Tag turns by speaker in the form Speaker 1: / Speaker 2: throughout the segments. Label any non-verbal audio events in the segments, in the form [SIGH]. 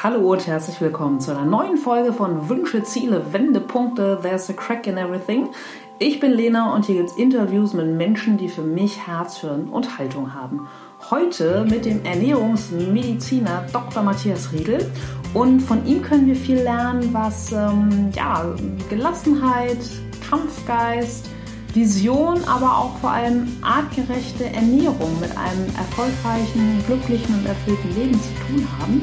Speaker 1: Hallo und herzlich willkommen zu einer neuen Folge von Wünsche, Ziele, Wendepunkte, There's a Crack in Everything. Ich bin Lena und hier gibt es Interviews mit Menschen, die für mich Herz, Hirn und Haltung haben. Heute mit dem Ernährungsmediziner Dr. Matthias Riedel und von ihm können wir viel lernen, was ähm, ja, Gelassenheit, Kampfgeist, Vision, aber auch vor allem artgerechte Ernährung mit einem erfolgreichen, glücklichen und erfüllten Leben zu tun haben.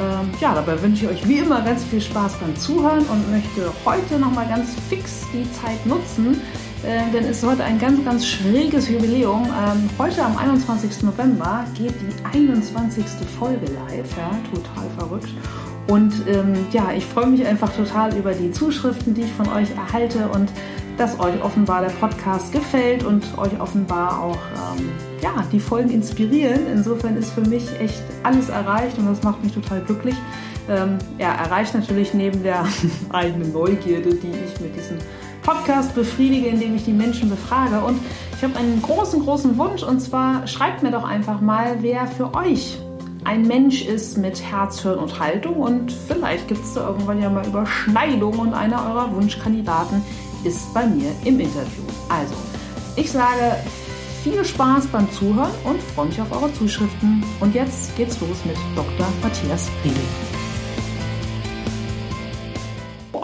Speaker 1: Ähm, ja, dabei wünsche ich euch wie immer ganz viel Spaß beim Zuhören und möchte heute nochmal ganz fix die Zeit nutzen, äh, denn es ist heute ein ganz, ganz schräges Jubiläum. Ähm, heute am 21. November geht die 21. Folge live, ja, total verrückt. Und ähm, ja, ich freue mich einfach total über die Zuschriften, die ich von euch erhalte und dass euch offenbar der Podcast gefällt und euch offenbar auch ähm, ja, die Folgen inspirieren. Insofern ist für mich echt alles erreicht und das macht mich total glücklich. Ähm, ja, erreicht natürlich neben der [LAUGHS] eigenen Neugierde, die ich mit diesem Podcast befriedige, indem ich die Menschen befrage. Und ich habe einen großen, großen Wunsch und zwar schreibt mir doch einfach mal, wer für euch ein Mensch ist mit Herz, Hirn und Haltung und vielleicht gibt es da irgendwann ja mal Überschneidungen und einer eurer Wunschkandidaten ist bei mir im Interview. Also, ich sage viel Spaß beim Zuhören und freue mich auf eure Zuschriften. Und jetzt geht's los mit Dr. Matthias Riedel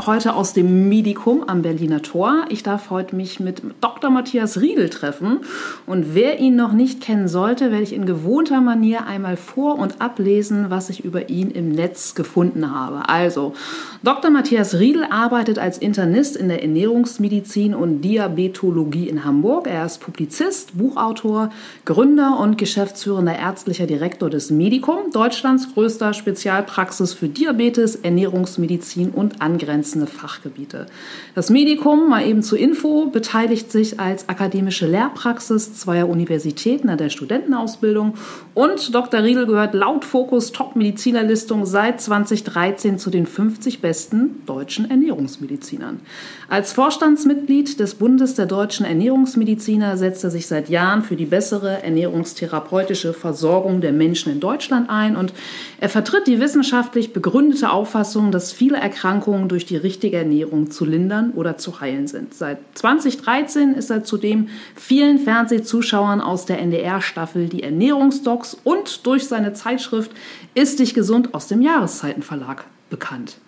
Speaker 1: heute aus dem Medikum am Berliner Tor. Ich darf heute mich mit Dr. Matthias Riedel treffen. Und wer ihn noch nicht kennen sollte, werde ich in gewohnter Manier einmal vor- und ablesen, was ich über ihn im Netz gefunden habe. Also, Dr. Matthias Riedel arbeitet als Internist in der Ernährungsmedizin und Diabetologie in Hamburg. Er ist Publizist, Buchautor, Gründer und geschäftsführender ärztlicher Direktor des Medikum, Deutschlands größter Spezialpraxis für Diabetes, Ernährungsmedizin und angrenzende angrenzende Fachgebiete. Das Medikum, mal eben zur Info, beteiligt sich als akademische Lehrpraxis zweier Universitäten an der Studentenausbildung und Dr. Riedel gehört laut Fokus Top-Medizinerlistung seit 2013 zu den 50 besten deutschen Ernährungsmedizinern. Als Vorstandsmitglied des Bundes der deutschen Ernährungsmediziner setzt er sich seit Jahren für die bessere ernährungstherapeutische Versorgung der Menschen in Deutschland ein und er vertritt die wissenschaftlich begründete Auffassung, dass viele Erkrankungen durch die richtige Ernährung zu lindern oder zu heilen sind. Seit 2013 ist er zudem vielen Fernsehzuschauern aus der NDR-Staffel Die Ernährungsdocs und durch seine Zeitschrift Ist dich gesund aus dem Jahreszeitenverlag bekannt.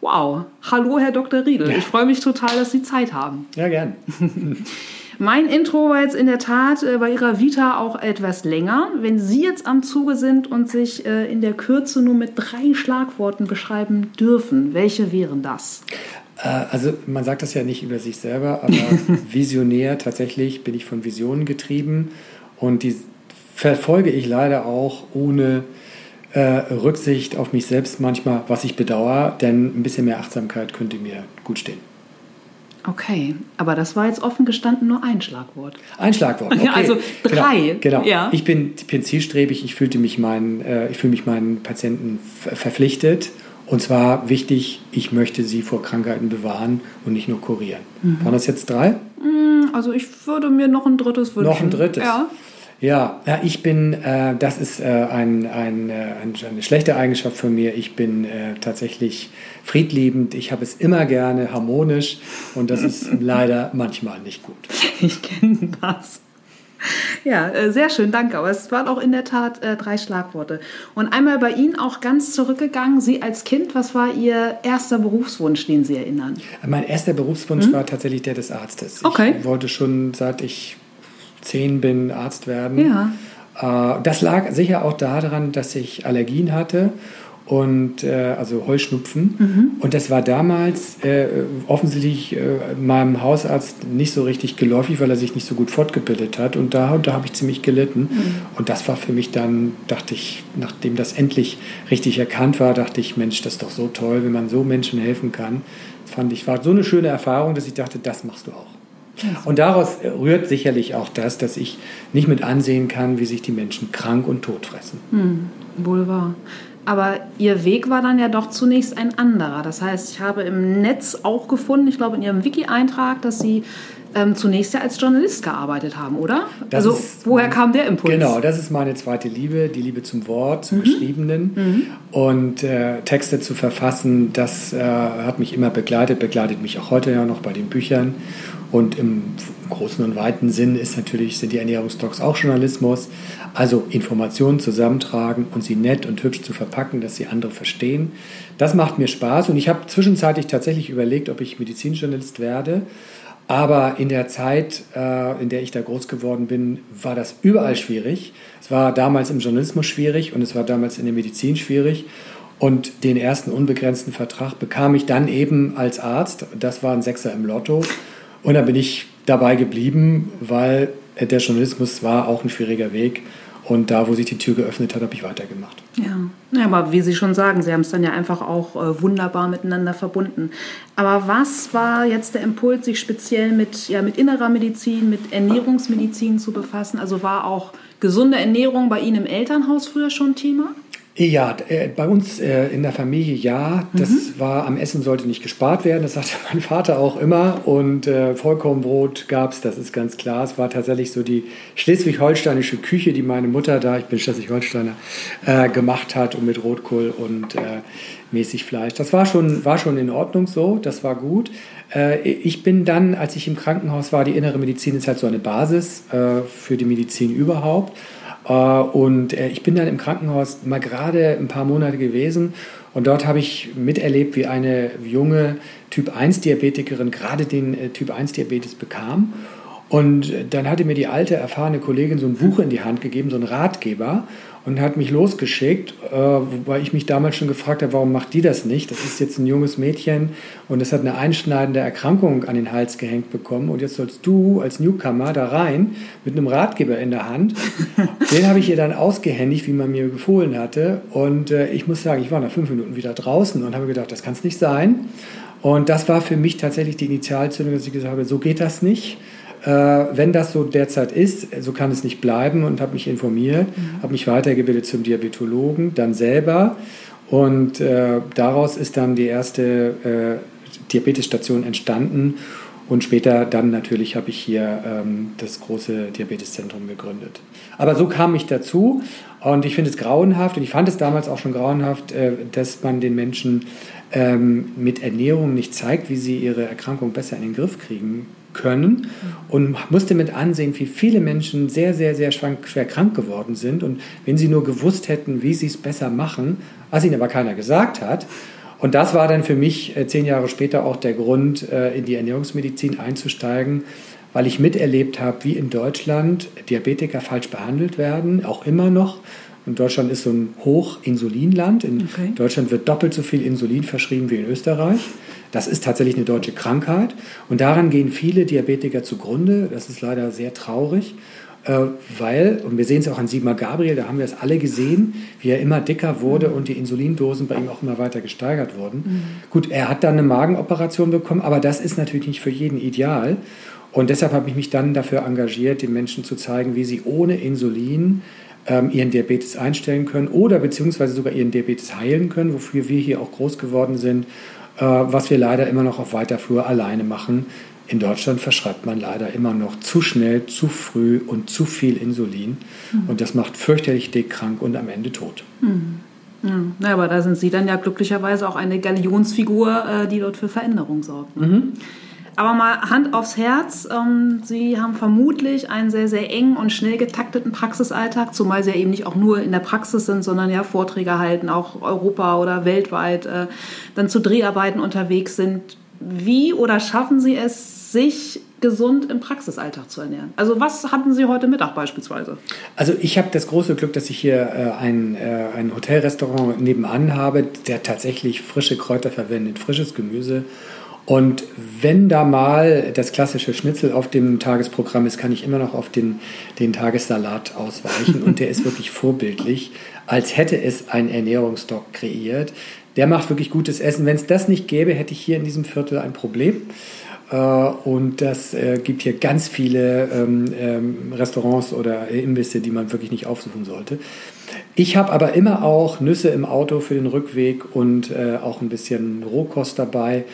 Speaker 1: Wow, hallo Herr Dr. Riedel, ja. ich freue mich total, dass Sie Zeit haben.
Speaker 2: Ja, gern. [LAUGHS]
Speaker 1: Mein Intro war jetzt in der Tat äh, bei Ihrer Vita auch etwas länger. Wenn Sie jetzt am Zuge sind und sich äh, in der Kürze nur mit drei Schlagworten beschreiben dürfen, welche wären das?
Speaker 2: Äh, also man sagt das ja nicht über sich selber, aber [LAUGHS] visionär tatsächlich bin ich von Visionen getrieben und die verfolge ich leider auch ohne äh, Rücksicht auf mich selbst manchmal, was ich bedauere, denn ein bisschen mehr Achtsamkeit könnte mir gut stehen.
Speaker 1: Okay, aber das war jetzt offen gestanden nur ein Schlagwort.
Speaker 2: Ein Schlagwort. [LAUGHS] Okay.
Speaker 1: also drei.
Speaker 2: Genau. genau. Ja. Ich bin, bin zielstrebig. Ich fühlte mich meinen, äh, ich fühle mich meinen Patienten verpflichtet. Und zwar wichtig, ich möchte sie vor Krankheiten bewahren und nicht nur kurieren. Mhm. Waren das jetzt drei?
Speaker 1: Mm, also ich würde mir noch ein drittes wünschen.
Speaker 2: Noch ein drittes? Ja. Ja, ich bin, äh, das ist äh, ein, ein, äh, eine schlechte Eigenschaft von mir. Ich bin äh, tatsächlich friedliebend. Ich habe es immer gerne harmonisch und das ist [LAUGHS] leider manchmal nicht gut.
Speaker 1: Ich kenne das. Ja, äh, sehr schön, danke. Aber es waren auch in der Tat äh, drei Schlagworte. Und einmal bei Ihnen auch ganz zurückgegangen. Sie als Kind, was war Ihr erster Berufswunsch, den Sie erinnern?
Speaker 2: Mein erster Berufswunsch hm? war tatsächlich der des Arztes.
Speaker 1: Okay.
Speaker 2: Ich wollte schon, seit ich zehn bin, Arzt werden.
Speaker 1: Ja.
Speaker 2: Äh, das lag sicher auch daran, dass ich Allergien hatte und äh, also Heuschnupfen. Mhm. Und das war damals äh, offensichtlich äh, meinem Hausarzt nicht so richtig geläufig, weil er sich nicht so gut fortgebildet hat. Und da, da habe ich ziemlich gelitten. Mhm. Und das war für mich dann, dachte ich, nachdem das endlich richtig erkannt war, dachte ich, Mensch, das ist doch so toll, wenn man so Menschen helfen kann. Das fand ich, war so eine schöne Erfahrung, dass ich dachte, das machst du auch. Und daraus rührt sicherlich auch das, dass ich nicht mit ansehen kann, wie sich die Menschen krank und tot fressen.
Speaker 1: Hm, wohl wahr. Aber Ihr Weg war dann ja doch zunächst ein anderer. Das heißt, ich habe im Netz auch gefunden, ich glaube in Ihrem Wiki-Eintrag, dass Sie ähm, zunächst ja als Journalist gearbeitet haben, oder? Das also ist, woher kam der Impuls?
Speaker 2: Genau, das ist meine zweite Liebe, die Liebe zum Wort, zum mhm. Geschriebenen. Mhm. Und äh, Texte zu verfassen, das äh, hat mich immer begleitet, begleitet mich auch heute ja noch bei den Büchern. Und im großen und weiten Sinn ist natürlich, sind die Ernährungstalks auch Journalismus. Also Informationen zusammentragen und sie nett und hübsch zu verpacken, dass sie andere verstehen. Das macht mir Spaß und ich habe zwischenzeitlich tatsächlich überlegt, ob ich Medizinjournalist werde. Aber in der Zeit, äh, in der ich da groß geworden bin, war das überall schwierig. Es war damals im Journalismus schwierig und es war damals in der Medizin schwierig. Und den ersten unbegrenzten Vertrag bekam ich dann eben als Arzt. Das war ein Sechser im Lotto. Und da bin ich dabei geblieben, weil der Journalismus war auch ein schwieriger Weg. Und da, wo sich die Tür geöffnet hat, habe ich weitergemacht.
Speaker 1: Ja. ja, aber wie Sie schon sagen, Sie haben es dann ja einfach auch äh, wunderbar miteinander verbunden. Aber was war jetzt der Impuls, sich speziell mit, ja, mit innerer Medizin, mit Ernährungsmedizin zu befassen? Also war auch gesunde Ernährung bei Ihnen im Elternhaus früher schon Thema?
Speaker 2: Ja, äh, bei uns äh, in der Familie ja. Das mhm. war, am Essen sollte nicht gespart werden, das sagte [LAUGHS] mein Vater auch immer. Und äh, Vollkornbrot gab es, das ist ganz klar. Es war tatsächlich so die schleswig-holsteinische Küche, die meine Mutter da, ich bin Schleswig-Holsteiner, äh, gemacht hat und mit Rotkohl und äh, mäßig Fleisch. Das war schon, war schon in Ordnung so, das war gut. Äh, ich bin dann, als ich im Krankenhaus war, die innere Medizin ist halt so eine Basis für die Medizin überhaupt. Äh, und äh, ich bin dann im Krankenhaus mal gerade ein paar Monate gewesen und dort habe ich miterlebt, wie eine junge Typ-1-Diabetikerin gerade den äh, Typ-1-Diabetes bekam. Und dann hatte mir die alte, erfahrene Kollegin so ein Buch in die Hand gegeben, so ein Ratgeber und hat mich losgeschickt, äh, wobei ich mich damals schon gefragt habe, warum macht die das nicht? Das ist jetzt ein junges Mädchen und es hat eine einschneidende Erkrankung an den Hals gehängt bekommen und jetzt sollst du als Newcomer da rein mit einem Ratgeber in der Hand. [LAUGHS] den habe ich ihr dann ausgehändigt, wie man mir befohlen hatte und äh, ich muss sagen, ich war nach fünf Minuten wieder draußen und habe gedacht, das kann es nicht sein. Und das war für mich tatsächlich die Initialzündung, dass ich gesagt habe, so geht das nicht. Äh, wenn das so derzeit ist, so kann es nicht bleiben und habe mich informiert, mhm. habe mich weitergebildet zum Diabetologen, dann selber und äh, daraus ist dann die erste äh, Diabetesstation entstanden und später dann natürlich habe ich hier ähm, das große Diabeteszentrum gegründet. Aber so kam ich dazu und ich finde es grauenhaft und ich fand es damals auch schon grauenhaft, äh, dass man den Menschen ähm, mit Ernährung nicht zeigt, wie sie ihre Erkrankung besser in den Griff kriegen können und musste mit ansehen, wie viele Menschen sehr, sehr, sehr schwer krank geworden sind. Und wenn sie nur gewusst hätten, wie sie es besser machen, was ihnen aber keiner gesagt hat. Und das war dann für mich äh, zehn Jahre später auch der Grund, äh, in die Ernährungsmedizin einzusteigen, weil ich miterlebt habe, wie in Deutschland Diabetiker falsch behandelt werden, auch immer noch. Und Deutschland ist so ein Hochinsulinland. In okay. Deutschland wird doppelt so viel Insulin verschrieben wie in Österreich. Das ist tatsächlich eine deutsche Krankheit und daran gehen viele Diabetiker zugrunde. Das ist leider sehr traurig, äh, weil, und wir sehen es auch an Sigmar Gabriel, da haben wir es alle gesehen, wie er immer dicker wurde und die Insulindosen bei ihm auch immer weiter gesteigert wurden. Mhm. Gut, er hat dann eine Magenoperation bekommen, aber das ist natürlich nicht für jeden ideal. Und deshalb habe ich mich dann dafür engagiert, den Menschen zu zeigen, wie sie ohne Insulin ähm, ihren Diabetes einstellen können oder beziehungsweise sogar ihren Diabetes heilen können, wofür wir hier auch groß geworden sind äh, was wir leider immer noch auf weiter Flur alleine machen. In Deutschland verschreibt man leider immer noch zu schnell, zu früh und zu viel Insulin. Mhm. Und das macht fürchterlich dick, krank und am Ende tot.
Speaker 1: Mhm. Ja, na, aber da sind Sie dann ja glücklicherweise auch eine Galionsfigur, äh, die dort für Veränderung sorgt. Ne? Mhm. Aber mal Hand aufs Herz, ähm, Sie haben vermutlich einen sehr, sehr eng und schnell getakteten Praxisalltag, zumal Sie ja eben nicht auch nur in der Praxis sind, sondern ja Vorträge halten, auch Europa oder weltweit, äh, dann zu Dreharbeiten unterwegs sind. Wie oder schaffen Sie es, sich gesund im Praxisalltag zu ernähren? Also was hatten Sie heute Mittag beispielsweise?
Speaker 2: Also ich habe das große Glück, dass ich hier äh, ein, äh, ein Hotelrestaurant nebenan habe, der tatsächlich frische Kräuter verwendet, frisches Gemüse und wenn da mal das klassische Schnitzel auf dem Tagesprogramm ist, kann ich immer noch auf den, den Tagessalat ausweichen. Und der ist wirklich vorbildlich, als hätte es ein Ernährungsdoc kreiert. Der macht wirklich gutes Essen. Wenn es das nicht gäbe, hätte ich hier in diesem Viertel ein Problem. Äh, und das äh, gibt hier ganz viele ähm, ähm, Restaurants oder Imbisse, die man wirklich nicht aufsuchen sollte. Ich habe aber immer auch Nüsse im Auto für den Rückweg und äh, auch ein bisschen Rohkost dabei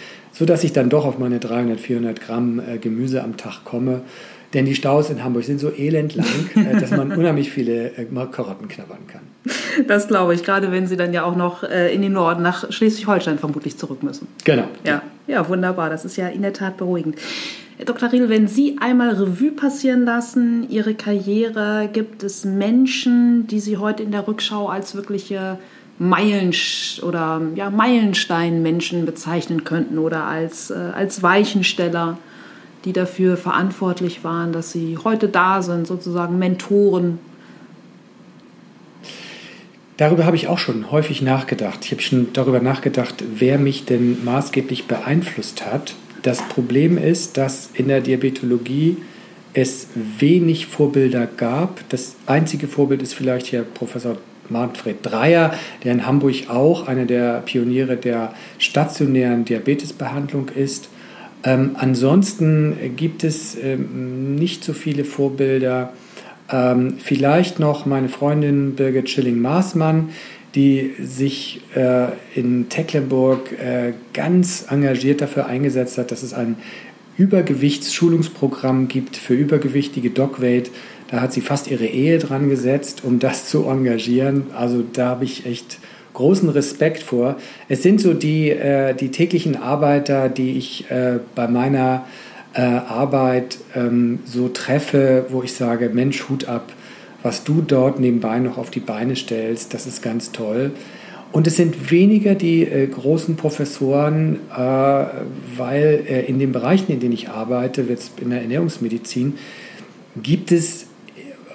Speaker 2: sodass ich dann doch auf meine 300, 400 Gramm äh, Gemüse am Tag komme. Denn die Staus in Hamburg sind so elend lang, äh, [LAUGHS] dass man unheimlich viele äh, Karotten knabbern kann.
Speaker 1: Das glaube ich, gerade wenn Sie dann ja auch noch in den Norden nach Schleswig-Holstein vermutlich zurück müssen.
Speaker 2: Genau.
Speaker 1: Ja, ja, wunderbar. Das ist ja in der Tat beruhigend. Dr. Riedel, wenn Sie einmal Revue passieren lassen, Ihre Karriere, gibt es Menschen, die Sie heute in der Rückschau als wirkliche Meilenst oder ja, Meilenstein-Menschen bezeichnen könnten oder als, äh, als Weichensteller, die dafür verantwortlich waren, dass Sie heute da sind, sozusagen Mentoren
Speaker 2: Darüber habe ich auch schon häufig nachgedacht. Ich habe schon darüber nachgedacht, wer mich denn maßgeblich beeinflusst hat. Das Problem ist, dass in der Diabetologie es wenig Vorbilder gab. Das einzige Vorbild ist vielleicht hier Professor Manfred Dreyer, der in Hamburg auch einer der Pioniere der stationären Diabetesbehandlung ist. Ähm, ansonsten gibt es ähm, nicht so viele Vorbilder ähm, vielleicht noch meine Freundin Birgit Schilling-Maßmann, die sich äh, in Tecklenburg äh, ganz engagiert dafür eingesetzt hat, dass es ein Übergewichtsschulungsprogramm gibt für übergewichtige Dogweight. Da hat sie fast ihre Ehe dran gesetzt, um das zu engagieren. Also da habe ich echt großen Respekt vor. Es sind so die, äh, die täglichen Arbeiter, die ich äh, bei meiner äh, Arbeit ähm, so treffe, wo ich sage, Mensch, Hut ab, was du dort nebenbei noch auf die Beine stellst, das ist ganz toll. Und es sind weniger die äh, großen Professoren, äh, weil äh, in den Bereichen, in denen ich arbeite, jetzt in der Ernährungsmedizin, gibt es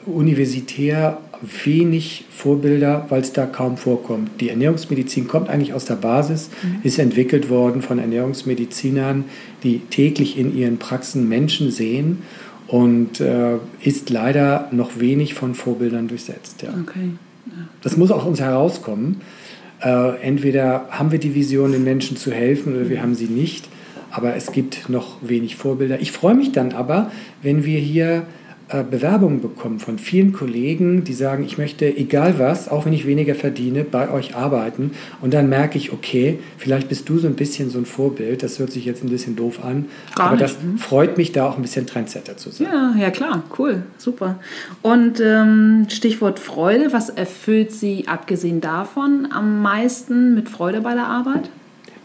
Speaker 2: universitär wenig Vorbilder, weil es da kaum vorkommt. Die Ernährungsmedizin kommt eigentlich aus der Basis, mhm. ist entwickelt worden von Ernährungsmedizinern, die täglich in ihren Praxen Menschen sehen und äh, ist leider noch wenig von Vorbildern durchsetzt. Ja. Okay. Ja. Das muss auch uns herauskommen. Äh, entweder haben wir die Vision, den Menschen zu helfen, oder wir haben sie nicht. Aber es gibt noch wenig Vorbilder. Ich freue mich dann aber, wenn wir hier Bewerbungen bekommen von vielen Kollegen, die sagen, ich möchte, egal was, auch wenn ich weniger verdiene, bei euch arbeiten. Und dann merke ich, okay, vielleicht bist du so ein bisschen so ein Vorbild. Das hört sich jetzt ein bisschen doof an. Gar aber nicht. das mhm. freut mich, da auch ein bisschen Trendsetter zu sein.
Speaker 1: Ja, ja klar, cool, super. Und ähm, Stichwort Freude, was erfüllt Sie abgesehen davon am meisten mit Freude bei der Arbeit?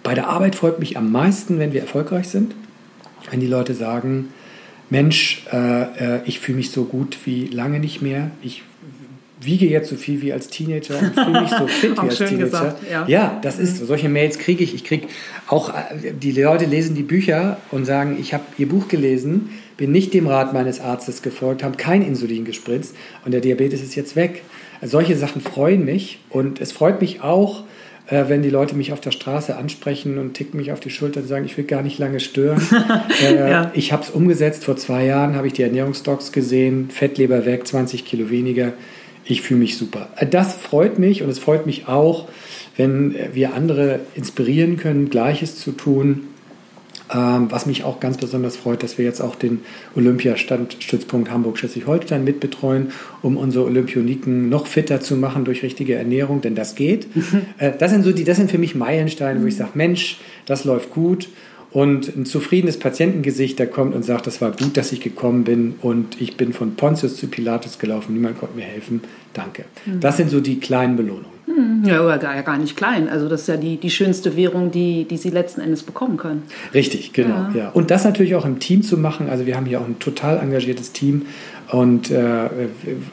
Speaker 2: Bei der Arbeit freut mich am meisten, wenn wir erfolgreich sind. Wenn die Leute sagen, Mensch, äh, äh, ich fühle mich so gut wie lange nicht mehr. Ich wiege jetzt so viel wie als Teenager und fühle mich so [LAUGHS] fit wie als Teenager. Gesagt, ja. ja. das ist so. Solche Mails kriege ich. Ich kriege auch, äh, die Leute lesen die Bücher und sagen, ich habe ihr Buch gelesen, bin nicht dem Rat meines Arztes gefolgt, habe kein Insulin gespritzt und der Diabetes ist jetzt weg. Also solche Sachen freuen mich und es freut mich auch, äh, wenn die Leute mich auf der Straße ansprechen und ticken mich auf die Schulter und sagen, ich will gar nicht lange stören. [LAUGHS] äh, ja. Ich habe es umgesetzt. Vor zwei Jahren habe ich die Ernährungsdocs gesehen. Fettleber weg, 20 Kilo weniger. Ich fühle mich super. Äh, das freut mich und es freut mich auch, wenn wir andere inspirieren können, Gleiches zu tun. Ähm, was mich auch ganz besonders freut, dass wir jetzt auch den Olympiastandstützpunkt Hamburg-Schleswig-Holstein mitbetreuen, um unsere Olympioniken noch fitter zu machen durch richtige Ernährung, denn das geht. Äh, das, sind so die, das sind für mich Meilensteine, wo ich sage, Mensch, das läuft gut. Und ein zufriedenes Patientengesicht, der kommt und sagt, das war gut, dass ich gekommen bin und ich bin von Pontius zu Pilatus gelaufen, niemand konnte mir helfen. Danke. Mhm. Das sind so die kleinen Belohnungen.
Speaker 1: Hm, ja, gar, gar nicht klein. Also das ist ja die, die schönste Währung, die, die Sie letzten Endes bekommen können.
Speaker 2: Richtig, genau. Ja. ja. Und das natürlich auch im Team zu machen. Also wir haben hier auch ein total engagiertes Team und äh,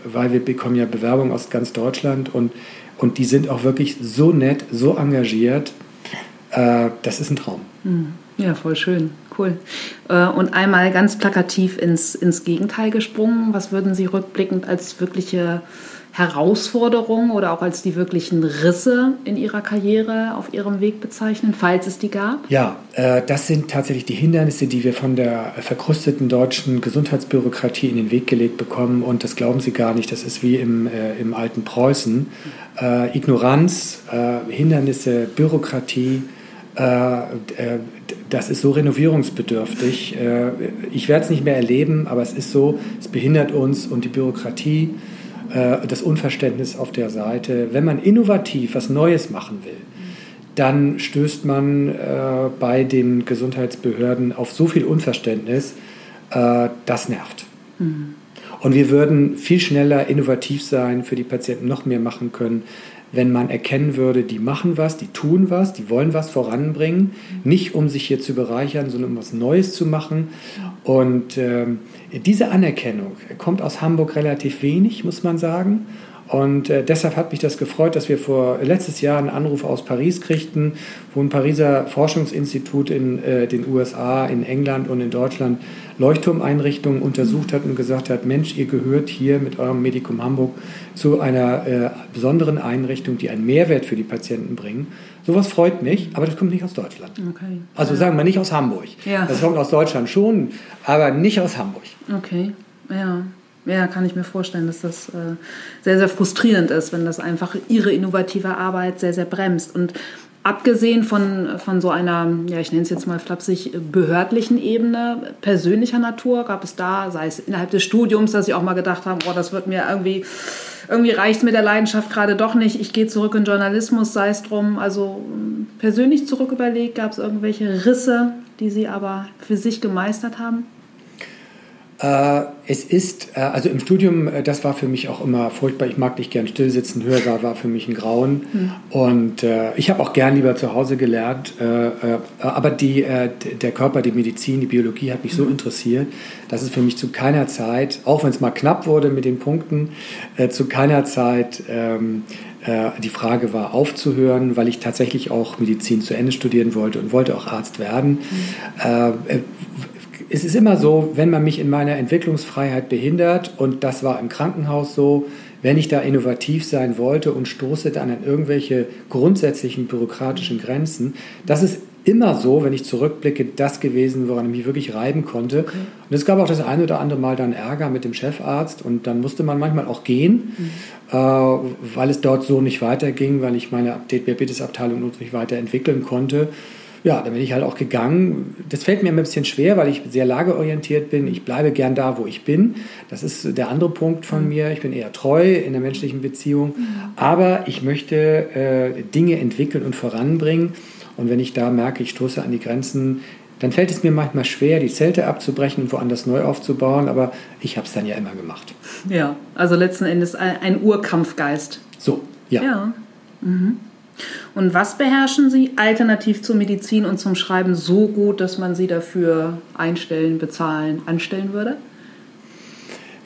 Speaker 2: weil wir bekommen ja Bewerbungen aus ganz Deutschland und, und die sind auch wirklich so nett, so engagiert. Äh, das ist ein Traum.
Speaker 1: Hm. Ja, voll schön. Cool. Äh, und einmal ganz plakativ ins, ins Gegenteil gesprungen. Was würden Sie rückblickend als wirkliche Herausforderungen oder auch als die wirklichen Risse in Ihrer Karriere auf Ihrem Weg bezeichnen, falls es die gab?
Speaker 2: Ja, äh, das sind tatsächlich die Hindernisse, die wir von der verkrusteten deutschen Gesundheitsbürokratie in den Weg gelegt bekommen. Und das glauben Sie gar nicht, das ist wie im, äh, im alten Preußen. Äh, Ignoranz, äh, Hindernisse, Bürokratie, äh, äh, das ist so renovierungsbedürftig. ich werde es nicht mehr erleben, aber es ist so, es behindert uns und die Bürokratie äh, das Unverständnis auf der Seite. Wenn man innovativ was Neues machen will, dann stößt man äh, bei den Gesundheitsbehörden auf so viel Unverständnis, äh, das nervt. Mhm. Und wir würden viel schneller innovativ sein, für die Patienten noch mehr machen können, wenn man erkennen würde, die machen was, die tun was, die wollen was voranbringen, nicht um sich hier zu bereichern, sondern um was Neues zu machen. Und äh, diese Anerkennung kommt aus Hamburg relativ wenig, muss man sagen. Und äh, deshalb hat mich das gefreut, dass wir vor letztes Jahr einen Anruf aus Paris kriegten, wo ein Pariser Forschungsinstitut in äh, den USA, in England und in Deutschland Leuchtturmeinrichtungen untersucht hat und gesagt hat, Mensch, ihr gehört hier mit eurem Medikum Hamburg zu einer äh, besonderen Einrichtung, die einen Mehrwert für die Patienten bringen. Sowas freut mich, aber das kommt nicht aus Deutschland. Okay. Also sagen wir nicht aus Hamburg. Ja. Das kommt aus Deutschland schon, aber nicht aus Hamburg.
Speaker 1: Okay, ja. Ja, kann ich mir vorstellen, dass das äh, sehr, sehr frustrierend ist, wenn das einfach ihre innovative Arbeit sehr, sehr bremst. Und abgesehen von, von so einer, ja, ich nenne es jetzt mal flapsig, behördlichen Ebene, persönlicher Natur, gab es da, sei es innerhalb des Studiums, dass Sie auch mal gedacht haben, oh, das wird mir irgendwie, irgendwie reicht es mit der Leidenschaft gerade doch nicht, ich gehe zurück in Journalismus, sei es drum. Also persönlich zurück überlegt, gab es irgendwelche Risse, die Sie aber für sich gemeistert haben?
Speaker 2: Äh, es ist, äh, also im Studium, äh, das war für mich auch immer furchtbar. Ich mag nicht gern stillsitzen, Hörsaal war für mich ein Grauen. Mhm. Und äh, ich habe auch gern lieber zu Hause gelernt. Äh, äh, aber die, der Körper, die Medizin, die Biologie hat mich mhm. so interessiert, dass es für mich zu keiner Zeit, auch wenn es mal knapp wurde mit den Punkten, zu keiner Zeit ähm, die Frage war, aufzuhören, weil ich tatsächlich auch Medizin zu Ende studieren wollte und wollte auch Arzt werden. Mhm es ist immer so, wenn man mich in meiner Entwicklungsfreiheit behindert, und das war im Krankenhaus so, wenn ich da innovativ sein wollte und stoße dann an irgendwelche grundsätzlichen bürokratischen Grenzen, das ist immer so, wenn ich zurückblicke, das gewesen, woran ich mich wirklich reiben konnte. Okay. Und es gab auch das eine oder andere Mal dann Ärger mit dem Chefarzt und dann musste man manchmal auch gehen, mhm. äh, weil es dort so nicht weiterging, weil ich meine Diabetesabteilung nicht weiterentwickeln konnte ja, dann bin ich halt auch gegangen. Das fällt mir ein bisschen schwer, weil ich sehr lageorientiert bin. Ich bleibe gern da, wo ich bin. Das ist der andere Punkt von mhm. mir. Ich bin eher treu in der menschlichen Beziehung. Mhm. Aber ich möchte äh, Dinge entwickeln und voranbringen. Und wenn ich da merke, ich stoße an die Grenzen, dann fällt es mir manchmal schwer, die Zelte abzubrechen und woanders neu aufzubauen. Aber ich habe es dann ja immer gemacht.
Speaker 1: Ja, also letzten Endes ein, ein Urkampfgeist.
Speaker 2: So, ja. Ja. Mhm.
Speaker 1: Und was beherrschen Sie alternativ zur Medizin und zum Schreiben so gut, dass man Sie dafür einstellen, bezahlen, anstellen würde?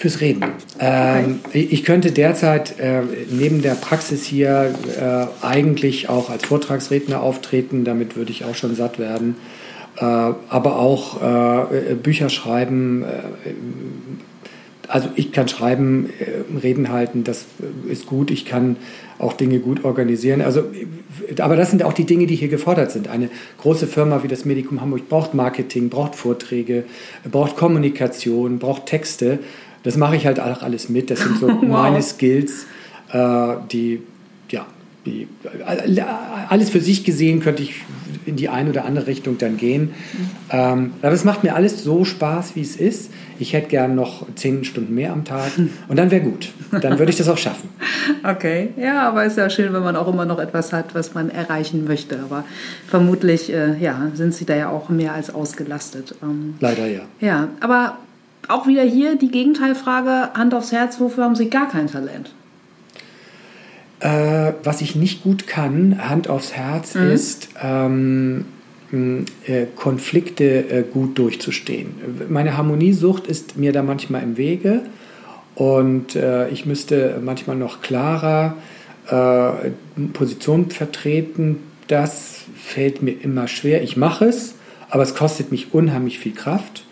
Speaker 2: Fürs Reden. Ähm, ich könnte derzeit äh, neben der Praxis hier äh, eigentlich auch als Vortragsredner auftreten, damit würde ich auch schon satt werden. Äh, aber auch Bücher schreiben, also ich kann schreiben, Reden halten, das ist gut. Ich kann auch Dinge gut organisieren. Also, aber das sind auch die Dinge, die hier gefordert sind. Eine große Firma wie das Medikum Hamburg braucht Marketing, braucht Vorträge, braucht Kommunikation, braucht Texte. Das mache ich halt auch alles mit. Das sind so [LAUGHS] wow. meine Skills, äh, die alles für sich gesehen könnte ich in die eine oder andere Richtung dann gehen. Mhm. Ähm, aber es macht mir alles so Spaß, wie es ist. Ich hätte gern noch zehn Stunden mehr am Tag [LAUGHS] und dann wäre gut. Dann würde ich das auch schaffen. [LAUGHS]
Speaker 1: okay, ja, aber ist ja schön, wenn man auch immer noch etwas hat, was man erreichen möchte. Aber vermutlich äh, ja, sind Sie da ja auch mehr als ausgelastet.
Speaker 2: Ähm, Leider ja.
Speaker 1: Ja, aber auch wieder hier die Gegenteilfrage, Hand aufs Herz, wofür haben Sie gar kein Talent?
Speaker 2: Äh, was ich nicht gut kann, Hand aufs Herz, mhm. ist ähm, äh, Konflikte äh, gut durchzustehen. Meine Harmoniesucht ist mir da manchmal im Wege und äh, ich müsste manchmal noch klarer äh, Positionen vertreten. Das fällt mir immer schwer. Ich mache es, aber es kostet mich unheimlich viel Kraft.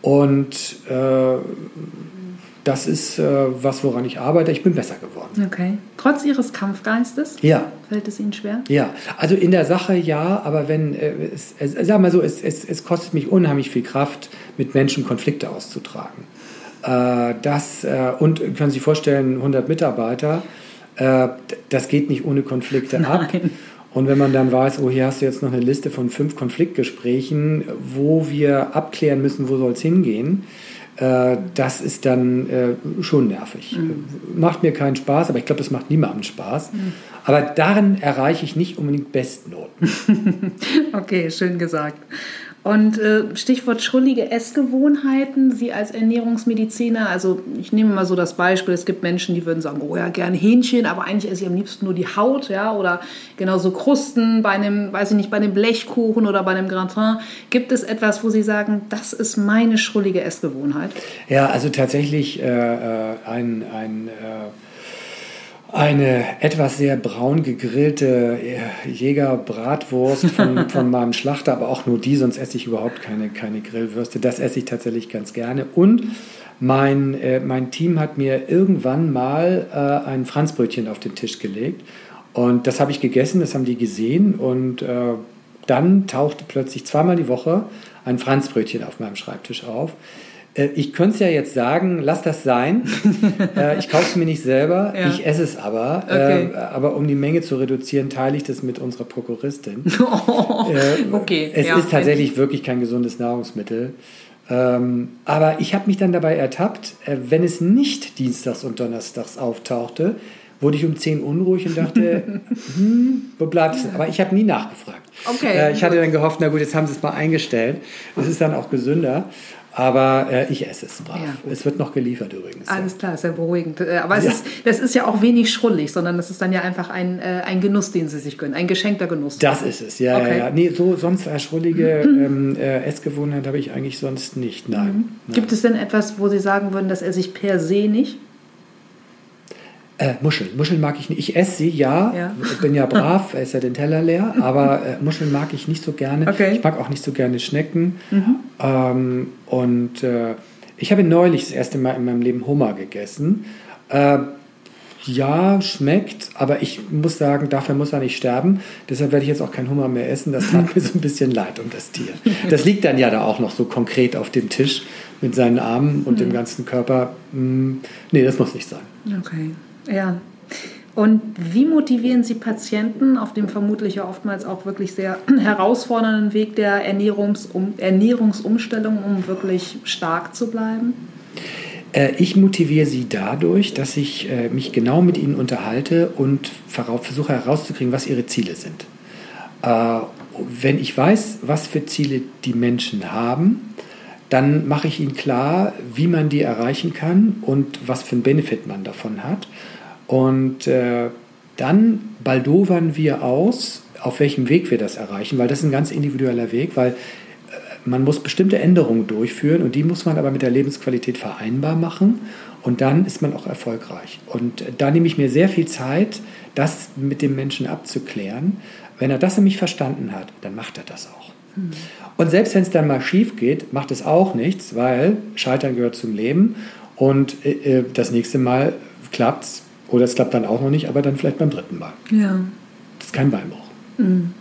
Speaker 2: Und äh, das ist äh, was, woran ich arbeite. Ich bin besser geworden.
Speaker 1: Okay. Trotz Ihres Kampfgeistes?
Speaker 2: Ja.
Speaker 1: Fällt es Ihnen schwer?
Speaker 2: Ja. Also in der Sache ja, aber wenn, äh, es, es, sag mal so, es, es, es kostet mich unheimlich viel Kraft, mit Menschen Konflikte auszutragen. Äh, das, äh, und können Sie sich vorstellen, 100 Mitarbeiter, äh, das geht nicht ohne Konflikte [LAUGHS] Nein. ab. Und wenn man dann weiß, oh, hier hast du jetzt noch eine Liste von fünf Konfliktgesprächen, wo wir abklären müssen, wo soll es hingehen, das ist dann äh, schon nervig. Mhm. Macht mir keinen Spaß, aber ich glaube, das macht niemandem Spaß. Mhm. Aber darin erreiche ich nicht unbedingt Bestnoten. [LAUGHS]
Speaker 1: okay, schön gesagt. Und äh, Stichwort schrullige Essgewohnheiten, Sie als Ernährungsmediziner, also ich nehme mal so das Beispiel, es gibt Menschen, die würden sagen, oh ja, gerne Hähnchen, aber eigentlich esse ich am liebsten nur die Haut, ja, oder genauso Krusten bei einem, weiß ich nicht, bei einem Blechkuchen oder bei einem Gratin. Gibt es etwas, wo Sie sagen, das ist meine schrullige Essgewohnheit?
Speaker 2: Ja, also tatsächlich äh, äh ein, ein äh eine etwas sehr braun gegrillte äh, Jägerbratwurst von, [LAUGHS] von meinem Schlachter, aber auch nur die, sonst esse ich überhaupt keine, keine Grillwürste. Das esse ich tatsächlich ganz gerne. Und mein, äh, mein Team hat mir irgendwann mal äh, ein Franzbrötchen auf den Tisch gelegt. Und das habe ich gegessen, das haben die gesehen. Und äh, dann tauchte plötzlich zweimal die Woche ein Franzbrötchen auf meinem Schreibtisch auf. Äh, ich könnte es ja jetzt sagen, lass das sein. [LAUGHS] Äh, ich kaufe es mir nicht selber, ja. ich esse es aber. Okay. Äh, aber um die Menge zu reduzieren, teile ich das mit unserer Prokuristin. [LAUGHS] Oh, okay. Es ja, ist tatsächlich wirklich kein gesundes Nahrungsmittel. Ähm, aber ich habe mich dann dabei ertappt, wenn es nicht dienstags und donnerstags auftauchte, wurde ich um 10 unruhig und dachte, [LAUGHS] hm, wo bleibt es? Aber ich habe nie nachgefragt. Okay, ich hatte dann gehofft, na gut, jetzt haben sie es mal eingestellt. Das ist dann auch gesünder. Aber äh, ich esse es brav. Ja. Es wird noch geliefert übrigens.
Speaker 1: Alles klar, sehr beruhigend. Äh, aber es ja. ist, das ist ja auch wenig schrullig, sondern das ist dann ja einfach ein, äh, ein Genuss, den Sie sich gönnen, ein geschenkter Genuss.
Speaker 2: Das ist es, ja. Okay. ja, ja. Nee, so sonst äh, schrullige [CLEARS THROAT] ähm, äh, Essgewohnheit habe ich eigentlich sonst nicht. Nein. Mhm.
Speaker 1: Nein. Gibt es denn etwas, wo Sie sagen würden, dass er sich per se nicht?
Speaker 2: Äh, Muscheln. Muscheln mag ich nicht. Ich esse sie, ja. ja. Ich bin ja brav, ist ja den Teller leer. [LAUGHS] Aber äh, Muscheln mag ich nicht so gerne. Okay. Ich mag auch nicht so gerne Schnecken. Mhm. Ähm, und äh, ich habe neulich das erste Mal in meinem Leben Hummer gegessen. Äh, ja, schmeckt, aber ich muss sagen, dafür muss er nicht sterben. Deshalb werde ich jetzt auch kein Hummer mehr essen. Das tat mir so ein bisschen leid um das Tier. Das liegt dann ja da auch noch so konkret auf dem Tisch mit seinen Armen und mhm. dem ganzen Körper. Hm, nee, das muss nicht sein.
Speaker 1: Okay. Ja. Und wie motivieren Sie Patienten auf dem vermutlich ja oftmals auch wirklich sehr [CLEARS THROAT] herausfordernden Weg der Ernährungsum Ernährungsumstellung, um wirklich stark zu bleiben?
Speaker 2: Äh, ich motiviere sie dadurch, dass ich äh, mich genau mit ihnen unterhalte und versuche herauszukriegen, was ihre Ziele sind. Äh, wenn ich weiß, was für Ziele die Menschen haben, dann mache ich ihnen klar, wie man die erreichen kann und was für einen Benefit man davon hat. Und äh, dann baldowern wir aus, auf welchem Weg wir das erreichen, weil das ist ein ganz individueller Weg, weil äh, man muss bestimmte Änderungen durchführen und die muss man aber mit der Lebensqualität vereinbar machen und dann ist man auch erfolgreich. Und äh, da nehme ich mir sehr viel Zeit, das mit dem Menschen abzuklären. Wenn er das nämlich verstanden hat, dann macht er das auch. Hm. Und selbst wenn es dann mal schief geht, macht es auch nichts, weil Scheitern gehört zum Leben und äh, äh das nächste Mal klappt es oder es klappt dann auch noch nicht, aber dann vielleicht beim dritten Mal. Ja. Das ist kein Beinbruch. Mhm.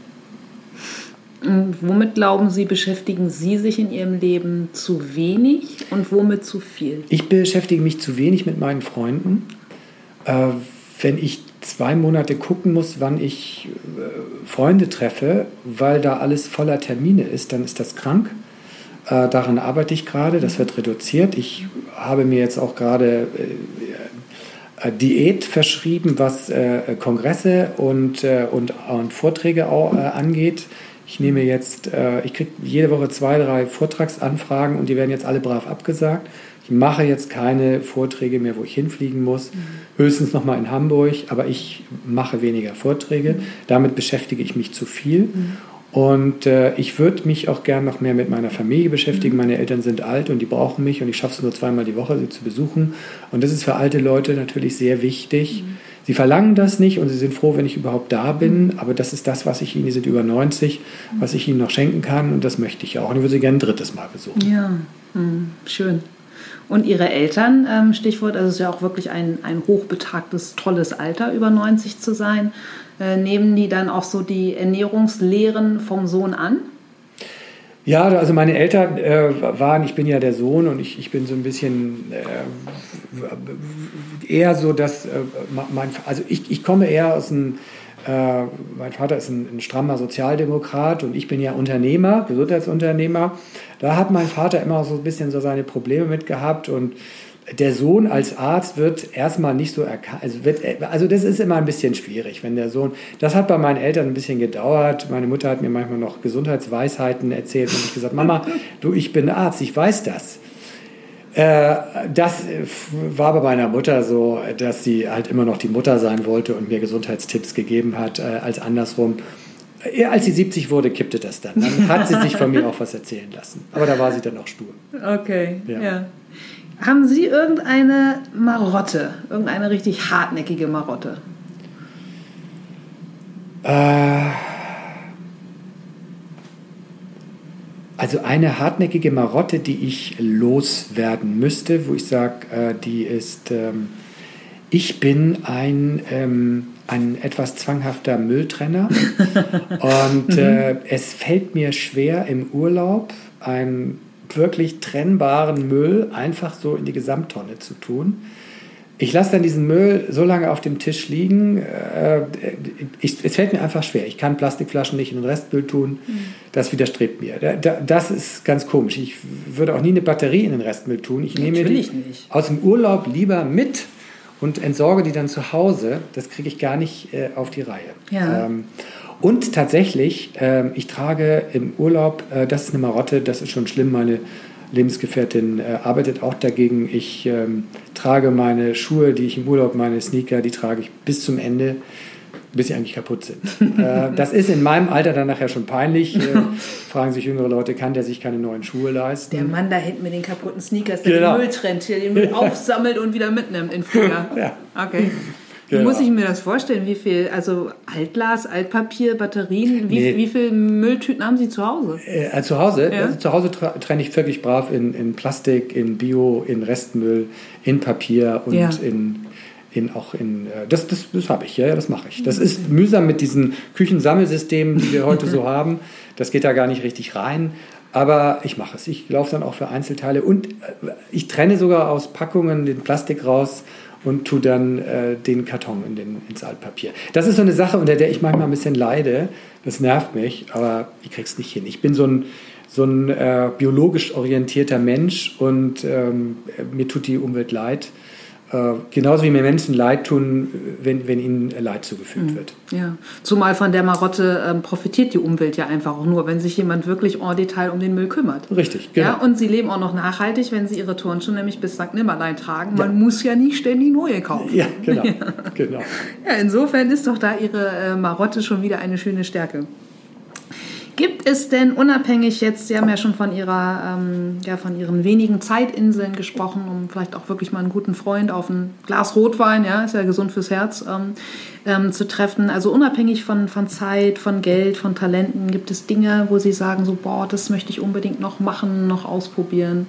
Speaker 1: Und womit glauben Sie, beschäftigen Sie sich in Ihrem Leben zu wenig und womit zu viel?
Speaker 2: Ich beschäftige mich zu wenig mit meinen Freunden. Äh, wenn ich zwei Monate gucken muss, wann ich äh, Freunde treffe, weil da alles voller Termine ist, dann ist das krank. Äh, daran arbeite ich gerade, das wird reduziert. Ich habe mir jetzt auch gerade äh, Diät verschrieben, was äh, Kongresse und, äh, und, und, Vorträge auch, äh, angeht. Ich nehme jetzt, äh, ich kriege jede Woche zwei, drei Vortragsanfragen und die werden jetzt alle brav abgesagt. Ich mache jetzt keine Vorträge mehr, wo ich hinfliegen muss. Mhm. Höchstens nochmal in Hamburg, aber ich mache weniger Vorträge. Mhm. Damit beschäftige ich mich zu viel. Mhm. Und äh, ich würde mich auch gern noch mehr mit meiner Familie beschäftigen. Meine Eltern sind alt und die brauchen mich und ich schaffe es nur zweimal die Woche, sie zu besuchen. Und das ist für alte Leute natürlich sehr wichtig. Mhm. Sie verlangen das nicht und sie sind froh, wenn ich überhaupt da bin. Aber das ist das, was ich ihnen, die sind über 90, mhm. was ich ihnen noch schenken kann und das möchte ich auch. Und ich würde sie gerne ein drittes Mal besuchen.
Speaker 1: Ja, mhm. schön. Und ihre Eltern, ähm, Stichwort, also es ist ja auch wirklich ein, ein hochbetagtes, tolles Alter, über 90 zu sein. Äh, nehmen die dann auch so die Ernährungslehren vom Sohn an?
Speaker 2: Ja, also meine Eltern äh, waren, ich bin ja der Sohn und ich, ich bin so ein bisschen äh, eher so, dass äh, mein, also ich, ich komme eher aus einem Äh, mein Vater ist ein, ein, strammer Sozialdemokrat und ich bin ja Unternehmer, Gesundheitsunternehmer. Da hat mein Vater immer so ein bisschen so seine Probleme mit gehabt und der Sohn als Arzt wird erstmal nicht so erkannt. Also, also, das ist immer ein bisschen schwierig, wenn der Sohn. Das hat bei meinen Eltern ein bisschen gedauert. Meine Mutter hat mir manchmal noch Gesundheitsweisheiten erzählt und ich gesagt, Mama, du, ich bin Arzt, ich weiß das. Äh, das war bei meiner Mutter so, dass sie halt immer noch die Mutter sein wollte und mir Gesundheitstipps gegeben hat, äh, als andersrum. Als sie 70 wurde, kippte das dann. Dann hat sie sich von mir auch was erzählen lassen. Aber da war sie dann auch stur.
Speaker 1: Okay, ja. ja. Haben Sie irgendeine Marotte, irgendeine richtig hartnäckige Marotte?
Speaker 2: Äh, also eine hartnäckige Marotte, die ich loswerden müsste, wo ich sage, äh, die ist, ähm, ich bin ein, ähm, ein etwas zwanghafter Mülltrenner [LAUGHS] und äh, es fällt mir schwer im Urlaub ein wirklich trennbaren Müll einfach so in die Gesamttonne zu tun. Ich lasse dann diesen Müll so lange auf dem Tisch liegen. Äh, ich, es fällt mir einfach schwer. Ich kann Plastikflaschen nicht in den Restmüll tun. Mhm. Das widerstrebt mir. Das ist ganz komisch. Ich würde auch nie eine Batterie in den Restmüll tun. Ich nehme die nicht. aus dem Urlaub lieber mit und entsorge die dann zu Hause. Das kriege ich gar nicht äh, auf die Reihe. Ja. Ähm, und tatsächlich, äh, ich trage im Urlaub, äh, das ist eine Marotte, das ist schon schlimm, meine Lebensgefährtin äh, arbeitet auch dagegen. Ich ähm, trage meine Schuhe, die ich im Urlaub, meine Sneaker, die trage ich bis zum Ende, bis sie eigentlich kaputt sind. [LAUGHS] äh, das ist in meinem Alter dann nachher schon peinlich. Äh, [LAUGHS] fragen sich jüngere Leute, kann der sich keine neuen Schuhe leisten?
Speaker 1: Der Mann da hinten mit den kaputten Sneakers, der genau. den Müll trennt, hier den Müll [LAUGHS] aufsammelt und wieder mitnimmt in Frühjahr. ja. Okay. Genau. Muss ich mir das vorstellen? Wie viel, also Altglas, Altpapier, Batterien, wie, nee. wie viele Mülltüten haben Sie zu Hause?
Speaker 2: Äh, zu Hause? Ja. Also zu Hause trenne ich wirklich brav in, in Plastik, in Bio, in Restmüll, in Papier und ja. in, in auch in äh, das das, das habe ich ja das mache ich das ist mühsam mit diesen Küchensammelsystemen die wir heute so [LAUGHS] haben das geht da gar nicht richtig rein aber ich mache es ich laufe dann auch für Einzelteile und äh, ich trenne sogar aus Packungen den Plastik raus und tu dann äh, den Karton in den, ins Altpapier. Das ist so eine Sache, unter der ich manchmal ein bisschen leide. Das nervt mich, aber ich krieg's nicht hin. Ich bin so ein, so ein äh, biologisch orientierter Mensch und ähm, mir tut die Umwelt leid. Äh, genauso wie mir Menschen leid tun, wenn, wenn ihnen Leid zugefügt mhm. wird.
Speaker 1: Ja, zumal von der Marotte ähm, profitiert die Umwelt ja einfach auch nur, wenn sich jemand wirklich en Detail um den Müll kümmert.
Speaker 2: Richtig,
Speaker 1: genau. Ja, und sie leben auch noch nachhaltig, wenn sie ihre Turnschuhe nämlich bis St. Nimmerlein tragen. Man ja. muss ja nie ständig neue kaufen.
Speaker 2: Ja, genau. [LAUGHS] ja. genau.
Speaker 1: Ja, insofern ist doch da ihre äh, Marotte schon wieder eine schöne Stärke. Gibt es denn unabhängig jetzt, Sie haben ja schon von Ihrer, ähm, ja, von Ihren wenigen Zeitinseln gesprochen, um vielleicht auch wirklich mal einen guten Freund auf ein Glas Rotwein, ja, ist ja gesund fürs Herz, ähm, ähm, zu treffen. Also unabhängig von, von Zeit, von Geld, von Talenten, gibt es Dinge, wo Sie sagen, so, boah, das möchte ich unbedingt noch machen, noch ausprobieren.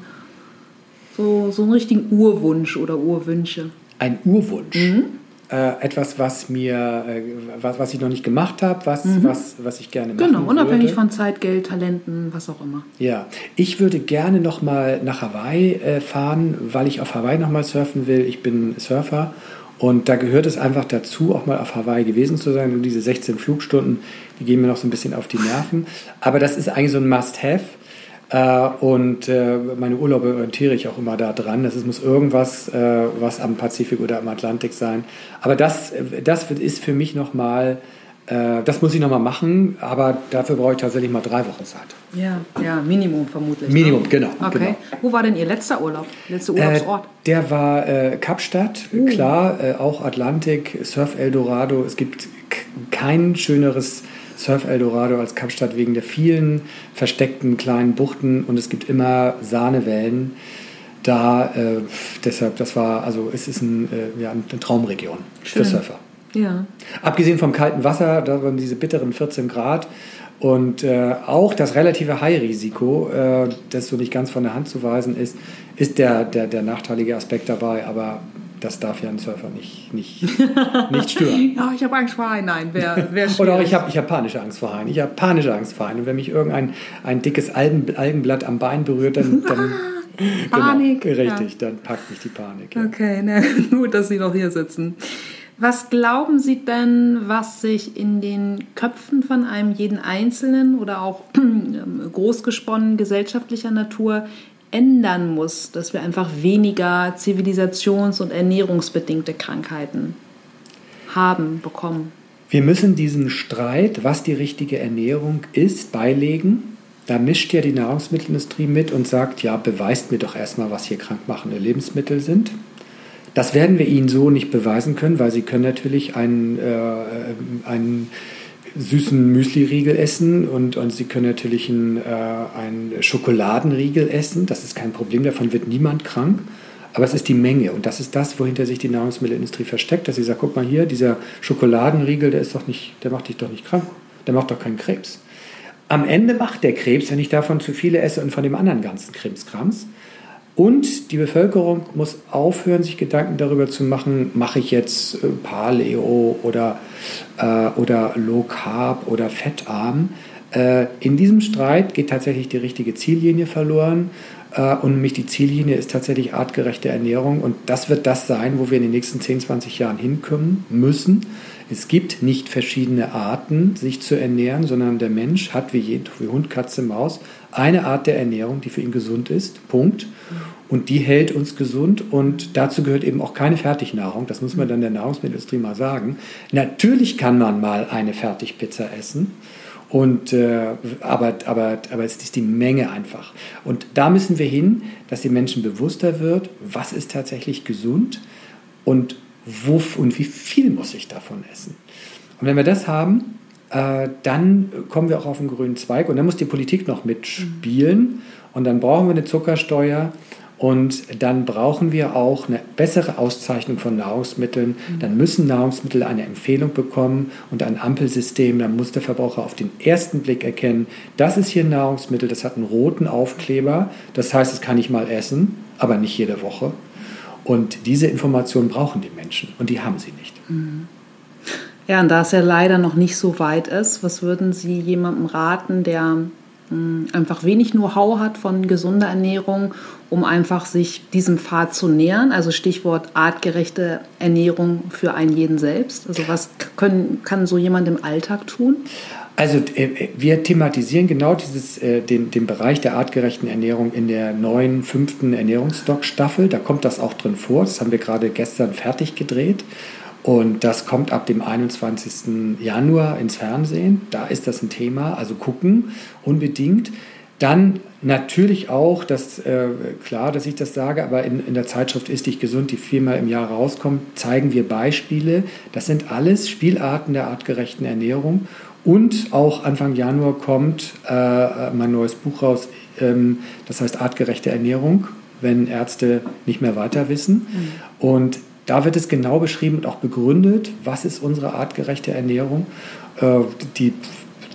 Speaker 1: So, so einen richtigen Urwunsch oder Urwünsche.
Speaker 2: Ein Urwunsch? Mhm äh, etwas, was mir, äh, was, was ich noch nicht gemacht habe, was, mhm. was, was ich gerne
Speaker 1: machen Genau, unabhängig würde. von Zeit, Geld, Talenten, was auch immer.
Speaker 2: Ja, ich würde gerne noch mal nach Hawaii äh, fahren, weil ich auf Hawaii noch mal surfen will. Ich bin Surfer und da gehört es einfach dazu, auch mal auf Hawaii gewesen zu sein. Und diese 16 Flugstunden, die gehen mir noch so ein bisschen auf die Nerven. Aber das ist eigentlich so ein Must-Have. Äh, und äh, meine Urlaube orientiere ich auch immer da dran. Das muss irgendwas, äh, was am Pazifik oder am Atlantik sein. Aber das, das ist für mich nochmal, das muss ich nochmal machen, aber dafür brauche ich tatsächlich mal drei Wochen Zeit.
Speaker 1: Ja, ja, Minimum vermutlich.
Speaker 2: Ne? Minimum, ne? genau.
Speaker 1: Okay.
Speaker 2: Genau.
Speaker 1: Wo war denn Ihr letzter Urlaub, letzter Urlaubsort?
Speaker 2: Äh, der war äh, Kapstadt, uh. klar, äh, auch Atlantik, Surf Eldorado. Es gibt kein schöneres Surf Eldorado als Kapstadt wegen der vielen versteckten kleinen Buchten und es gibt immer Sahnewellen. Da, äh, deshalb, das war, also es ist ein, äh, ja, eine Traumregion Schön. für Surfer.
Speaker 1: Ja.
Speaker 2: Abgesehen vom kalten Wasser, da waren diese bitteren 14 Grad und äh, auch das relative High-Risiko, äh, das so nicht ganz von der Hand zu weisen ist, ist der, der, der nachteilige Aspekt dabei. Aber das darf ja ein Surfer nicht, nicht, [LAUGHS] nicht stören.
Speaker 1: ja, ich habe Angst vor Haien. Nein, wer, wer [LAUGHS]
Speaker 2: Oder auch ich habe ich hab panische Angst vor Haien. Ich habe panische Angst vor Haien. Und wenn mich irgendein ein dickes Algen, Algenblatt am Bein berührt, dann... [LAUGHS] dann
Speaker 1: Panik.
Speaker 2: Genau, richtig, ja. dann packt mich die Panik.
Speaker 1: Ja. Okay, na, gut, dass Sie noch hier sitzen. Was glauben Sie denn, was sich in den Köpfen von einem jeden Einzelnen oder auch [CLEARS THROAT] großgesponnen gesellschaftlicher Natur ändern muss, dass wir einfach weniger zivilisations- und ernährungsbedingte Krankheiten haben, bekommen?
Speaker 2: Wir müssen diesen Streit, was die richtige Ernährung ist, beilegen. Da mischt ja die Nahrungsmittelindustrie mit und sagt, ja, beweist mir doch erstmal, was hier krankmachende Lebensmittel sind. Das werden wir Ihnen so nicht beweisen können, weil Sie können natürlich einen, äh, einen süßen Müsli-Riegel essen und, und Sie können natürlich einen, äh, einen Schokoladenriegel essen. Das ist kein Problem, davon wird niemand krank. Aber es ist die Menge und das ist das, wohinter sich die Nahrungsmittelindustrie versteckt, dass sie sagt, guck mal hier, dieser Schokoladenriegel, der ist doch nicht, der macht dich doch nicht krank, der macht doch keinen Krebs. Am Ende macht der Krebs, wenn ich davon zu viele esse und von dem anderen ganzen Krebskrams. Und die Bevölkerung muss aufhören, sich Gedanken darüber zu machen, mache ich jetzt äh, Paleo oder, äh, oder Low Carb oder fettarm. Äh, in diesem Streit geht tatsächlich die richtige Ziellinie verloren. Äh, und nämlich die Ziellinie ist tatsächlich artgerechte Ernährung. Und das wird das sein, wo wir in den nächsten 10, 20 Jahren hinkommen müssen. Es gibt nicht verschiedene Arten, sich zu ernähren, sondern der Mensch hat wie, jed, wie Hund, Katze, Maus eine Art der Ernährung, die für ihn gesund ist. Punkt. Und die hält uns gesund und dazu gehört eben auch keine Fertignahrung. Das muss man dann der Nahrungsmittelindustrie mal sagen. Natürlich kann man mal eine Fertigpizza essen. Und, äh, aber, aber, aber es ist die Menge einfach. Und da müssen wir hin, dass die Menschen bewusster wird, was ist tatsächlich gesund und wo und wie viel muss ich davon essen. Und wenn wir das haben, äh, dann kommen wir auch auf den grünen Zweig und dann muss die Politik noch mitspielen und dann brauchen wir eine Zuckersteuer und dann brauchen wir auch eine bessere Auszeichnung von Nahrungsmitteln. Dann müssen Nahrungsmittel eine Empfehlung bekommen und ein Ampelsystem. Dann muss der Verbraucher auf den ersten Blick erkennen, das ist hier ein Nahrungsmittel, das hat einen roten Aufkleber. Das heißt, es kann ich mal essen, aber nicht jede Woche. Und diese Informationen brauchen die Menschen und die haben sie nicht.
Speaker 1: Ja, und da es ja leider noch nicht so weit ist, was würden Sie jemandem raten, der hm, einfach wenig Know-how hat von gesunder Ernährung, um einfach sich diesem Pfad zu nähern. Also Stichwort artgerechte Ernährung für einen jeden selbst. Also was können, kann so jemand im Alltag tun?
Speaker 2: Also äh, wir thematisieren genau dieses, äh, den, den Bereich der artgerechten Ernährung in der neuen fünften Ernährungsdoc-Staffel. Da kommt das auch drin vor. Das haben wir gerade gestern fertig gedreht. Und das kommt ab dem 21. Januar ins Fernsehen. Da ist das ein Thema. Also gucken unbedingt. Dann natürlich auch, das äh, klar, dass ich das sage, aber in, in der Zeitschrift Ist dich gesund, die viermal im Jahr rauskommt, zeigen wir Beispiele. Das sind alles Spielarten der artgerechten Ernährung. Und auch Anfang Januar kommt äh, mein neues Buch raus, ähm, das heißt Artgerechte Ernährung, wenn Ärzte nicht mehr weiter wissen. Mhm. Und da wird es genau beschrieben und auch begründet, was ist unsere artgerechte Ernährung. Äh, die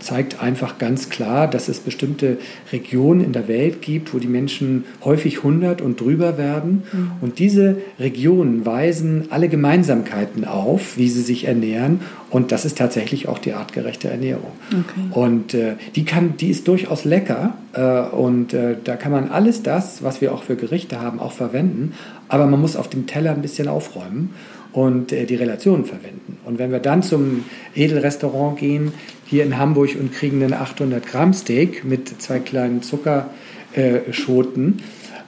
Speaker 2: zeigt einfach ganz klar, dass es bestimmte Regionen in der Welt gibt, wo die Menschen häufig 100 und drüber werden. Mhm. Und diese Regionen weisen alle Gemeinsamkeiten auf, wie sie sich ernähren. Und das ist tatsächlich auch die artgerechte Ernährung. Okay. Und äh, die, kann, die ist durchaus lecker. Äh, und äh, da kann man alles das, was wir auch für Gerichte haben, auch verwenden. Aber man muss auf dem Teller ein bisschen aufräumen und äh, die Relationen verwenden. Und wenn wir dann zum Edelrestaurant gehen, hier in Hamburg und kriegen einen 800 Gramm Steak mit zwei kleinen Zuckerschoten